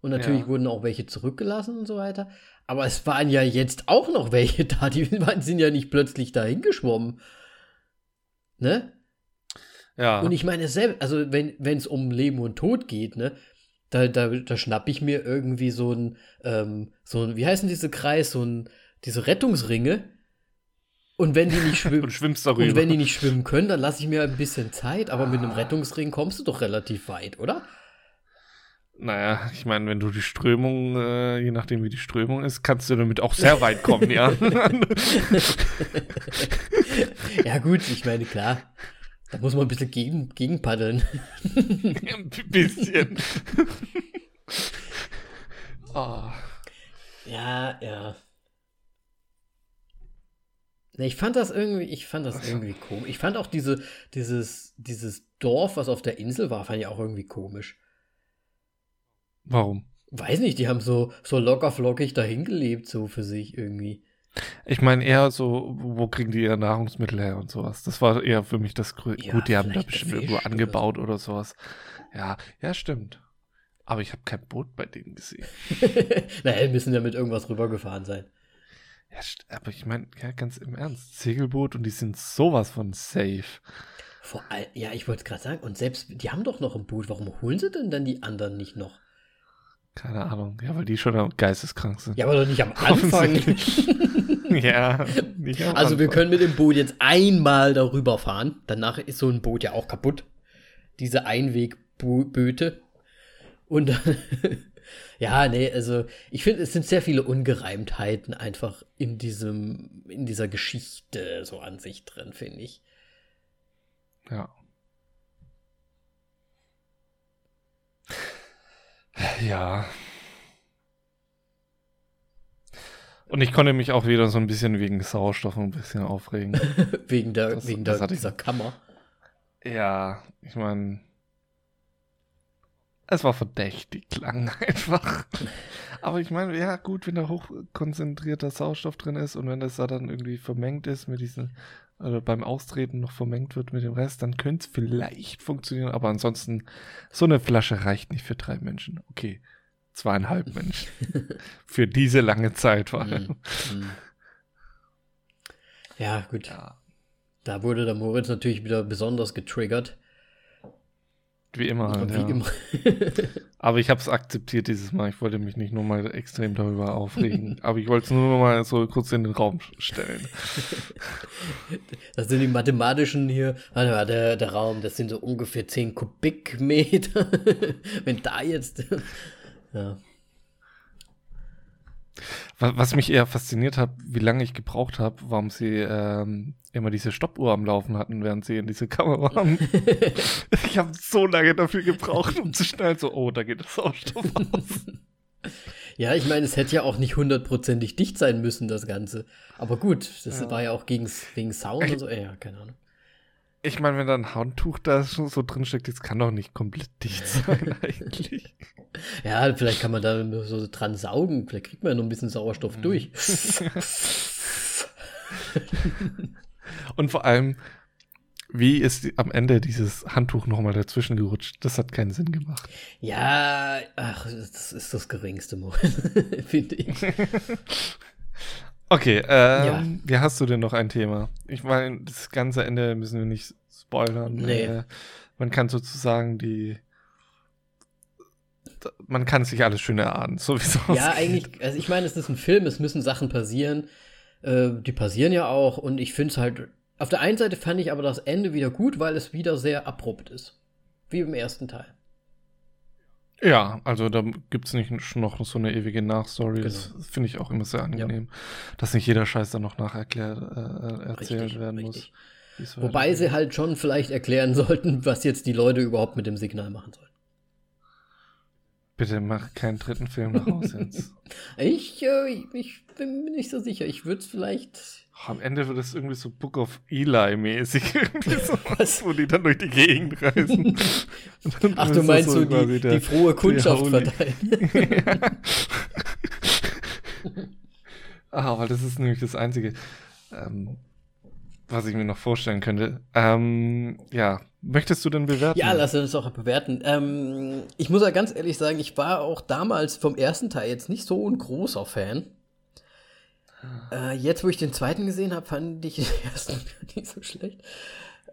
[SPEAKER 2] Und natürlich ja. wurden auch welche zurückgelassen und so weiter. Aber es waren ja jetzt auch noch welche <laughs> da, die sind ja nicht plötzlich dahin geschwommen. Ne? Ja. Und ich meine selbst, also wenn es um Leben und Tod geht, ne, da, da, da schnapp ich mir irgendwie so ein, ähm, so ein, wie heißen diese Kreis, so ein, diese Rettungsringe. Und wenn die nicht <laughs> schwimmen, und,
[SPEAKER 1] schwimmst darüber.
[SPEAKER 2] und wenn die nicht schwimmen können, dann lasse ich mir ein bisschen Zeit. Aber ah. mit einem. Rettungsring kommst du doch relativ weit, oder?
[SPEAKER 1] Naja, ich meine, wenn du die Strömung, äh, je nachdem wie die Strömung ist, kannst du damit auch sehr weit kommen, ja. <laughs>
[SPEAKER 2] ja, gut, ich meine, klar. Da muss man ein bisschen gegen, gegenpaddeln.
[SPEAKER 1] ein bisschen.
[SPEAKER 2] oh. Ja, ja. Ich fand das irgendwie, ich fand das irgendwie komisch. Ich fand auch diese, dieses, dieses Dorf, was auf der Insel war, fand ich auch irgendwie komisch.
[SPEAKER 1] Warum?
[SPEAKER 2] Weiß nicht, die haben so, so locker flockig dahin gelebt, so für sich irgendwie.
[SPEAKER 1] Ich meine eher so, wo kriegen die ihre Nahrungsmittel her und sowas. Das war eher für mich das Grü ja, Gut, die haben da bestimmt irgendwo angebaut oder sowas. Ja, ja, stimmt. Aber ich habe kein Boot bei denen gesehen. <laughs>
[SPEAKER 2] naja, müssen ja mit irgendwas rübergefahren sein.
[SPEAKER 1] Ja, aber ich meine, ja, ganz im Ernst, Segelboot und die sind sowas von safe.
[SPEAKER 2] Vor allem, ja, ich wollte gerade sagen, und selbst, die haben doch noch ein Boot, warum holen sie denn dann die anderen nicht noch?
[SPEAKER 1] Keine Ahnung, ja, weil die schon geisteskrank sind.
[SPEAKER 2] Ja, aber doch nicht am <laughs> Anfang.
[SPEAKER 1] ja.
[SPEAKER 2] Nicht am also Anfang. wir können mit dem Boot jetzt einmal darüber fahren. Danach ist so ein Boot ja auch kaputt. Diese Einwegböte. Und <laughs> ja, nee, also ich finde, es sind sehr viele Ungereimtheiten einfach in diesem, in dieser Geschichte so an sich drin, finde ich.
[SPEAKER 1] Ja. Ja. Und ich konnte mich auch wieder so ein bisschen wegen Sauerstoff ein bisschen aufregen. <laughs>
[SPEAKER 2] wegen der, das, wegen der, dieser Kammer.
[SPEAKER 1] Ja, ich meine, es war verdächtig lang <laughs> einfach. Aber ich meine, ja, gut, wenn da hochkonzentrierter Sauerstoff drin ist und wenn das da dann irgendwie vermengt ist mit diesen, oder beim Austreten noch vermengt wird mit dem Rest, dann könnte es vielleicht funktionieren. Aber ansonsten, so eine Flasche reicht nicht für drei Menschen. Okay, zweieinhalb <laughs> Menschen. für diese lange Zeit war. Mm, mm.
[SPEAKER 2] Ja, gut. Ja. Da wurde der Moritz natürlich wieder besonders getriggert.
[SPEAKER 1] Wie immer halt, Wie ja. immer. <laughs> Aber ich habe es akzeptiert dieses Mal. Ich wollte mich nicht nur mal extrem darüber aufregen. <laughs> Aber ich wollte es nur mal so kurz in den Raum stellen. <laughs>
[SPEAKER 2] Das sind die mathematischen hier. Der, der Raum, das sind so ungefähr 10 Kubikmeter. Wenn da jetzt. Ja.
[SPEAKER 1] Was mich eher fasziniert hat, wie lange ich gebraucht habe, warum sie ähm, immer diese Stoppuhr am Laufen hatten, während sie in diese Kamera waren. <laughs> ich habe so lange dafür gebraucht, um zu schnell so, oh, da geht das Sauerstoff <laughs> aus.
[SPEAKER 2] Ja, ich meine, es hätte ja auch nicht hundertprozentig dicht sein müssen, das Ganze. Aber gut, das ja. war ja auch gegen, wegen Sound und so. Ja, keine Ahnung.
[SPEAKER 1] Ich meine, wenn da ein Handtuch da so drin steckt, das kann doch nicht komplett dicht sein <laughs> eigentlich.
[SPEAKER 2] Ja, vielleicht kann man da so dran saugen. Vielleicht kriegt man ja noch ein bisschen Sauerstoff mhm. durch. <laughs>
[SPEAKER 1] Und vor allem, wie ist die, am Ende dieses Handtuch nochmal dazwischen gerutscht? Das hat keinen Sinn gemacht.
[SPEAKER 2] Ja, ach, das ist das geringste, <laughs> finde ich.
[SPEAKER 1] Okay, ähm, ja. wie hast du denn noch ein Thema? Ich meine, das ganze Ende müssen wir nicht spoilern. Nee. Äh, man kann sozusagen die man kann sich alles schön erahnen, sowieso.
[SPEAKER 2] Ja, eigentlich, also ich meine, es ist ein Film, es müssen Sachen passieren. Äh, die passieren ja auch und ich finde es halt. Auf der einen Seite fand ich aber das Ende wieder gut, weil es wieder sehr abrupt ist. Wie im ersten Teil.
[SPEAKER 1] Ja, also da gibt es nicht noch so eine ewige Nachstory. Genau. Das finde ich auch immer sehr angenehm, ja. dass nicht jeder Scheiß dann noch nacherklärt äh, erzählt richtig, werden richtig.
[SPEAKER 2] muss. Wobei sie halt schon vielleicht erklären <laughs> sollten, was jetzt die Leute überhaupt mit dem Signal machen sollen.
[SPEAKER 1] Bitte mach keinen dritten Film nach Hause jetzt. <laughs>
[SPEAKER 2] ich, äh, ich bin mir nicht so sicher. Ich würde es vielleicht.
[SPEAKER 1] Am Ende wird es irgendwie so Book of Eli-mäßig. <laughs> so, wo die dann durch die Gegend reisen. <laughs>
[SPEAKER 2] Ach, du meinst so, die, die, frohe Kundschaft verteilen. <laughs>
[SPEAKER 1] ah, aber das ist nämlich das Einzige. Ähm, was ich mir noch vorstellen könnte. Ähm, ja, möchtest du denn bewerten?
[SPEAKER 2] Ja, lass uns auch bewerten. Ähm, ich muss ja ganz ehrlich sagen, ich war auch damals vom ersten Teil jetzt nicht so ein großer Fan. Äh, jetzt, wo ich den zweiten gesehen habe, fand ich den <laughs> ersten <laughs> nicht so schlecht.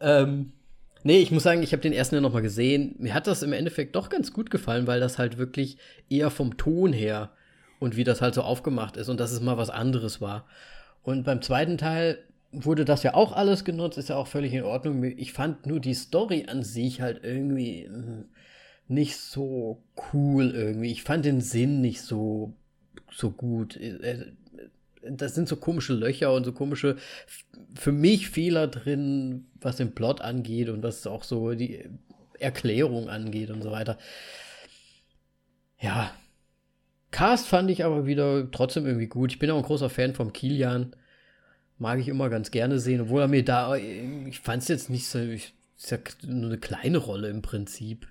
[SPEAKER 2] Ähm, nee, ich muss sagen, ich habe den ersten ja noch mal gesehen. Mir hat das im Endeffekt doch ganz gut gefallen, weil das halt wirklich eher vom Ton her und wie das halt so aufgemacht ist und dass es mal was anderes war. Und beim zweiten Teil wurde das ja auch alles genutzt, ist ja auch völlig in Ordnung. Ich fand nur die Story an sich halt irgendwie hm, nicht so cool irgendwie. Ich fand den Sinn nicht so, so gut. Das sind so komische Löcher und so komische, für mich Fehler drin, was den Plot angeht und was auch so die Erklärung angeht und so weiter. Ja. Cast fand ich aber wieder trotzdem irgendwie gut. Ich bin auch ein großer Fan vom Kilian mag ich immer ganz gerne sehen, obwohl er mir da, ich fand es jetzt nicht so, ich, ist ja nur eine kleine Rolle im Prinzip.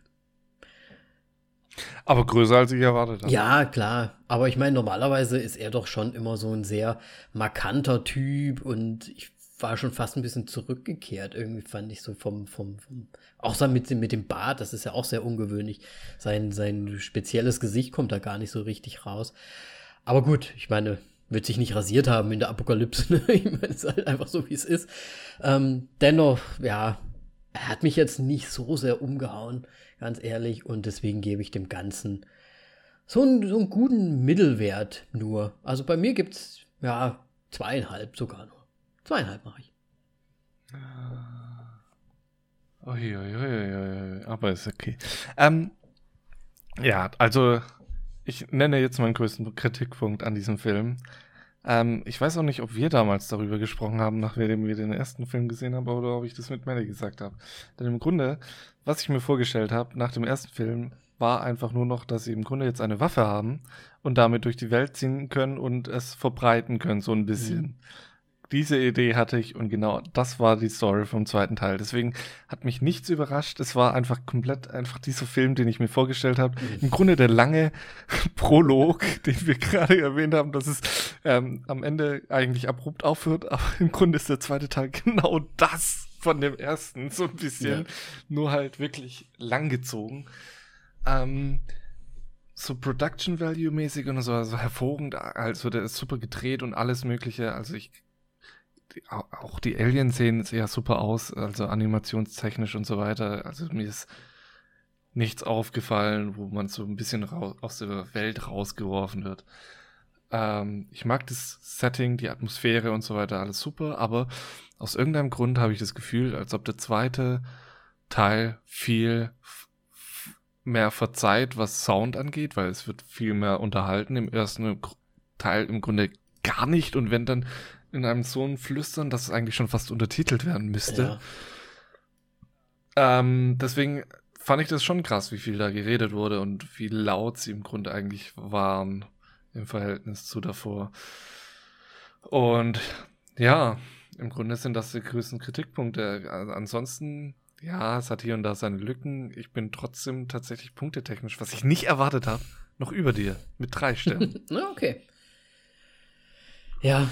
[SPEAKER 1] Aber größer als ich erwartet
[SPEAKER 2] habe. Ja, klar. Aber ich meine, normalerweise ist er doch schon immer so ein sehr markanter Typ und ich war schon fast ein bisschen zurückgekehrt. Irgendwie fand ich so vom, vom, vom auch so mit, mit dem Bart, das ist ja auch sehr ungewöhnlich. Sein, sein spezielles Gesicht kommt da gar nicht so richtig raus. Aber gut, ich meine, wird sich nicht rasiert haben in der Apokalypse. <laughs> Ne? ich meine, es ist halt einfach so, wie es ist. Ähm, dennoch, ja, hat mich jetzt nicht so sehr umgehauen, ganz ehrlich. Und deswegen gebe ich dem Ganzen so einen, so einen guten Mittelwert nur. Also bei mir gibt es, ja, zweieinhalb sogar nur. Zweieinhalb mache ich.
[SPEAKER 1] Ui, ui, ui, aber ist okay. Ähm, ja, also ich nenne jetzt meinen größten Kritikpunkt an diesem Film. Ähm, ich weiß auch nicht, ob wir damals darüber gesprochen haben, nachdem wir den ersten Film gesehen haben, oder ob ich das mit Melly gesagt habe. Denn im Grunde, was ich mir vorgestellt habe nach dem ersten Film, war einfach nur noch, dass sie im Grunde jetzt eine Waffe haben und damit durch die Welt ziehen können und es verbreiten können, so ein bisschen. Mhm. Diese Idee hatte ich und genau das war die Story vom zweiten Teil. Deswegen hat mich nichts überrascht. Es war einfach komplett einfach dieser Film, den ich mir vorgestellt habe. Mhm. Im Grunde der lange <laughs> Prolog, den wir gerade erwähnt haben, dass es ähm, am Ende eigentlich abrupt aufhört. Aber im Grunde ist der zweite Teil genau das von dem ersten, so ein bisschen. Ja. Nur halt wirklich langgezogen. Ähm, so Production Value mäßig und so, also hervorragend, also der ist super gedreht und alles mögliche, also ich auch die Alien-Szenen sehen ja super aus, also animationstechnisch und so weiter. Also mir ist nichts aufgefallen, wo man so ein bisschen aus der Welt rausgeworfen wird. Ähm, ich mag das Setting, die Atmosphäre und so weiter, alles super, aber aus irgendeinem Grund habe ich das Gefühl, als ob der zweite Teil viel mehr verzeiht, was Sound angeht, weil es wird viel mehr unterhalten. Im ersten Teil im Grunde gar nicht und wenn dann in einem so ein Flüstern, dass es eigentlich schon fast untertitelt werden müsste. Ja. Ähm, deswegen fand ich das schon krass, wie viel da geredet wurde und wie laut sie im Grunde eigentlich waren im Verhältnis zu davor. Und ja, im Grunde sind das die größten Kritikpunkte. Ansonsten, ja, es hat hier und da seine Lücken. Ich bin trotzdem tatsächlich punktetechnisch, was ich nicht erwartet habe, noch über dir mit drei Sternen. <laughs>
[SPEAKER 2] Okay. Ja.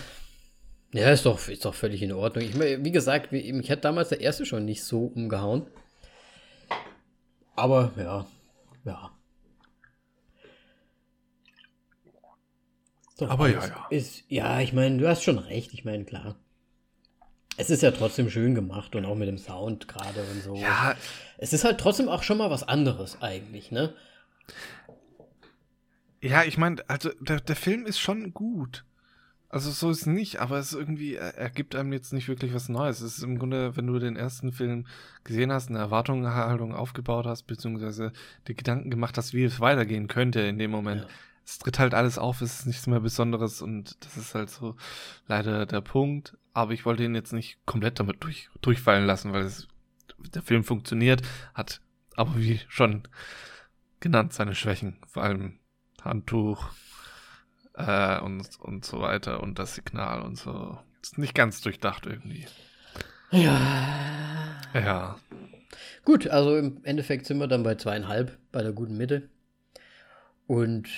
[SPEAKER 2] Ja, ist doch, ist doch völlig in Ordnung. Ich, wie gesagt, mich hat damals der erste schon nicht so umgehauen. Aber ja, ja. Doch, Aber ja, ja. Ist, ja, ich meine, du hast schon recht. Ich meine, klar. Es ist ja trotzdem schön gemacht und auch mit dem Sound gerade und so. Ja. Es ist halt trotzdem auch schon mal was anderes eigentlich, ne?
[SPEAKER 1] Ja, ich meine, also der, der Film ist schon gut. Also so ist es nicht, aber es irgendwie, er gibt einem jetzt nicht wirklich was Neues. Es ist im Grunde, wenn du den ersten Film gesehen hast, eine Erwartungshaltung aufgebaut hast, beziehungsweise die Gedanken gemacht hast, wie es weitergehen könnte in dem Moment. Ja. Es tritt halt alles auf, es ist nichts mehr Besonderes und das ist halt so leider der Punkt. Aber ich wollte ihn jetzt nicht komplett damit durch, durchfallen lassen, weil es, der Film funktioniert, hat aber wie schon genannt seine Schwächen, vor allem Handtuch, äh, und, und so weiter und das Signal und so. Ist nicht ganz durchdacht irgendwie.
[SPEAKER 2] Ja.
[SPEAKER 1] Ja.
[SPEAKER 2] Gut, also im Endeffekt sind wir dann bei zweieinhalb, bei der guten Mitte. Und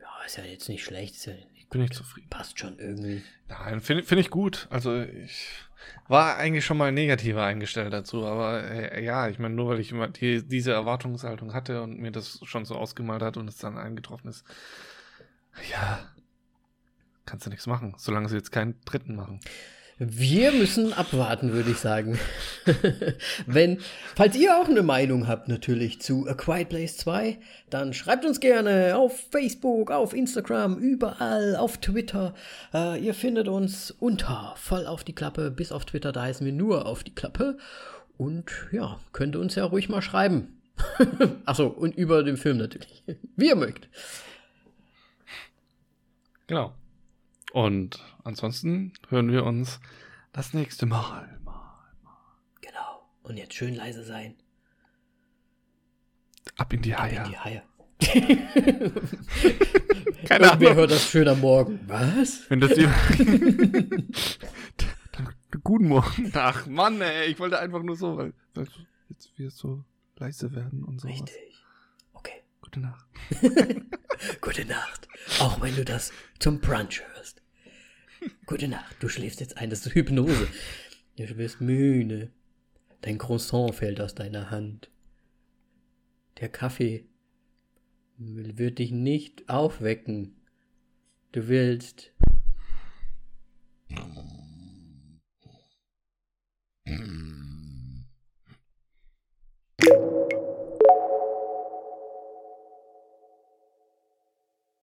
[SPEAKER 2] ja, ist ja jetzt nicht schlecht. Ist ja nicht
[SPEAKER 1] Bin ich zufrieden.
[SPEAKER 2] Passt schon irgendwie.
[SPEAKER 1] Nein, finde find ich gut. Also ich war eigentlich schon mal negativer eingestellt dazu, aber äh, ja, ich meine, nur weil ich immer die, diese Erwartungshaltung hatte und mir das schon so ausgemalt hat und es dann eingetroffen ist, ja, kannst du nichts machen, solange sie jetzt keinen dritten machen.
[SPEAKER 2] Wir müssen abwarten, würde ich sagen. <laughs> Wenn, falls ihr auch eine Meinung habt, natürlich zu A Quiet Place 2, dann schreibt uns gerne auf Facebook, auf Instagram, überall, auf Twitter. Äh, ihr findet uns unter voll auf die Klappe, bis auf Twitter, da heißen wir nur auf die Klappe. Und ja, könnt ihr uns ja ruhig mal schreiben. <laughs> Achso, und über den Film natürlich. <laughs> Wie ihr mögt.
[SPEAKER 1] Genau. Und ansonsten hören wir uns das nächste Mal.
[SPEAKER 2] Genau. Und jetzt schön leise sein.
[SPEAKER 1] Ab in die Haie.
[SPEAKER 2] Ab in die Haie. <laughs>
[SPEAKER 1] Keine Ahnung.
[SPEAKER 2] Wer hört das schön am Morgen? Was?
[SPEAKER 1] Wenn das <laughs> Guten Morgen. Ach Mann, ey, ich wollte einfach nur so, weil, weil jetzt wir so leise werden und so.
[SPEAKER 2] Richtig. Okay.
[SPEAKER 1] Gute Nacht. <laughs>
[SPEAKER 2] Gute Nacht. Auch wenn du das zum Brunch hörst. Gute Nacht, du schläfst jetzt ein, das ist Hypnose. Du wirst müde. Dein Croissant fällt aus deiner Hand. Der Kaffee wird dich nicht aufwecken. Du willst. Mm.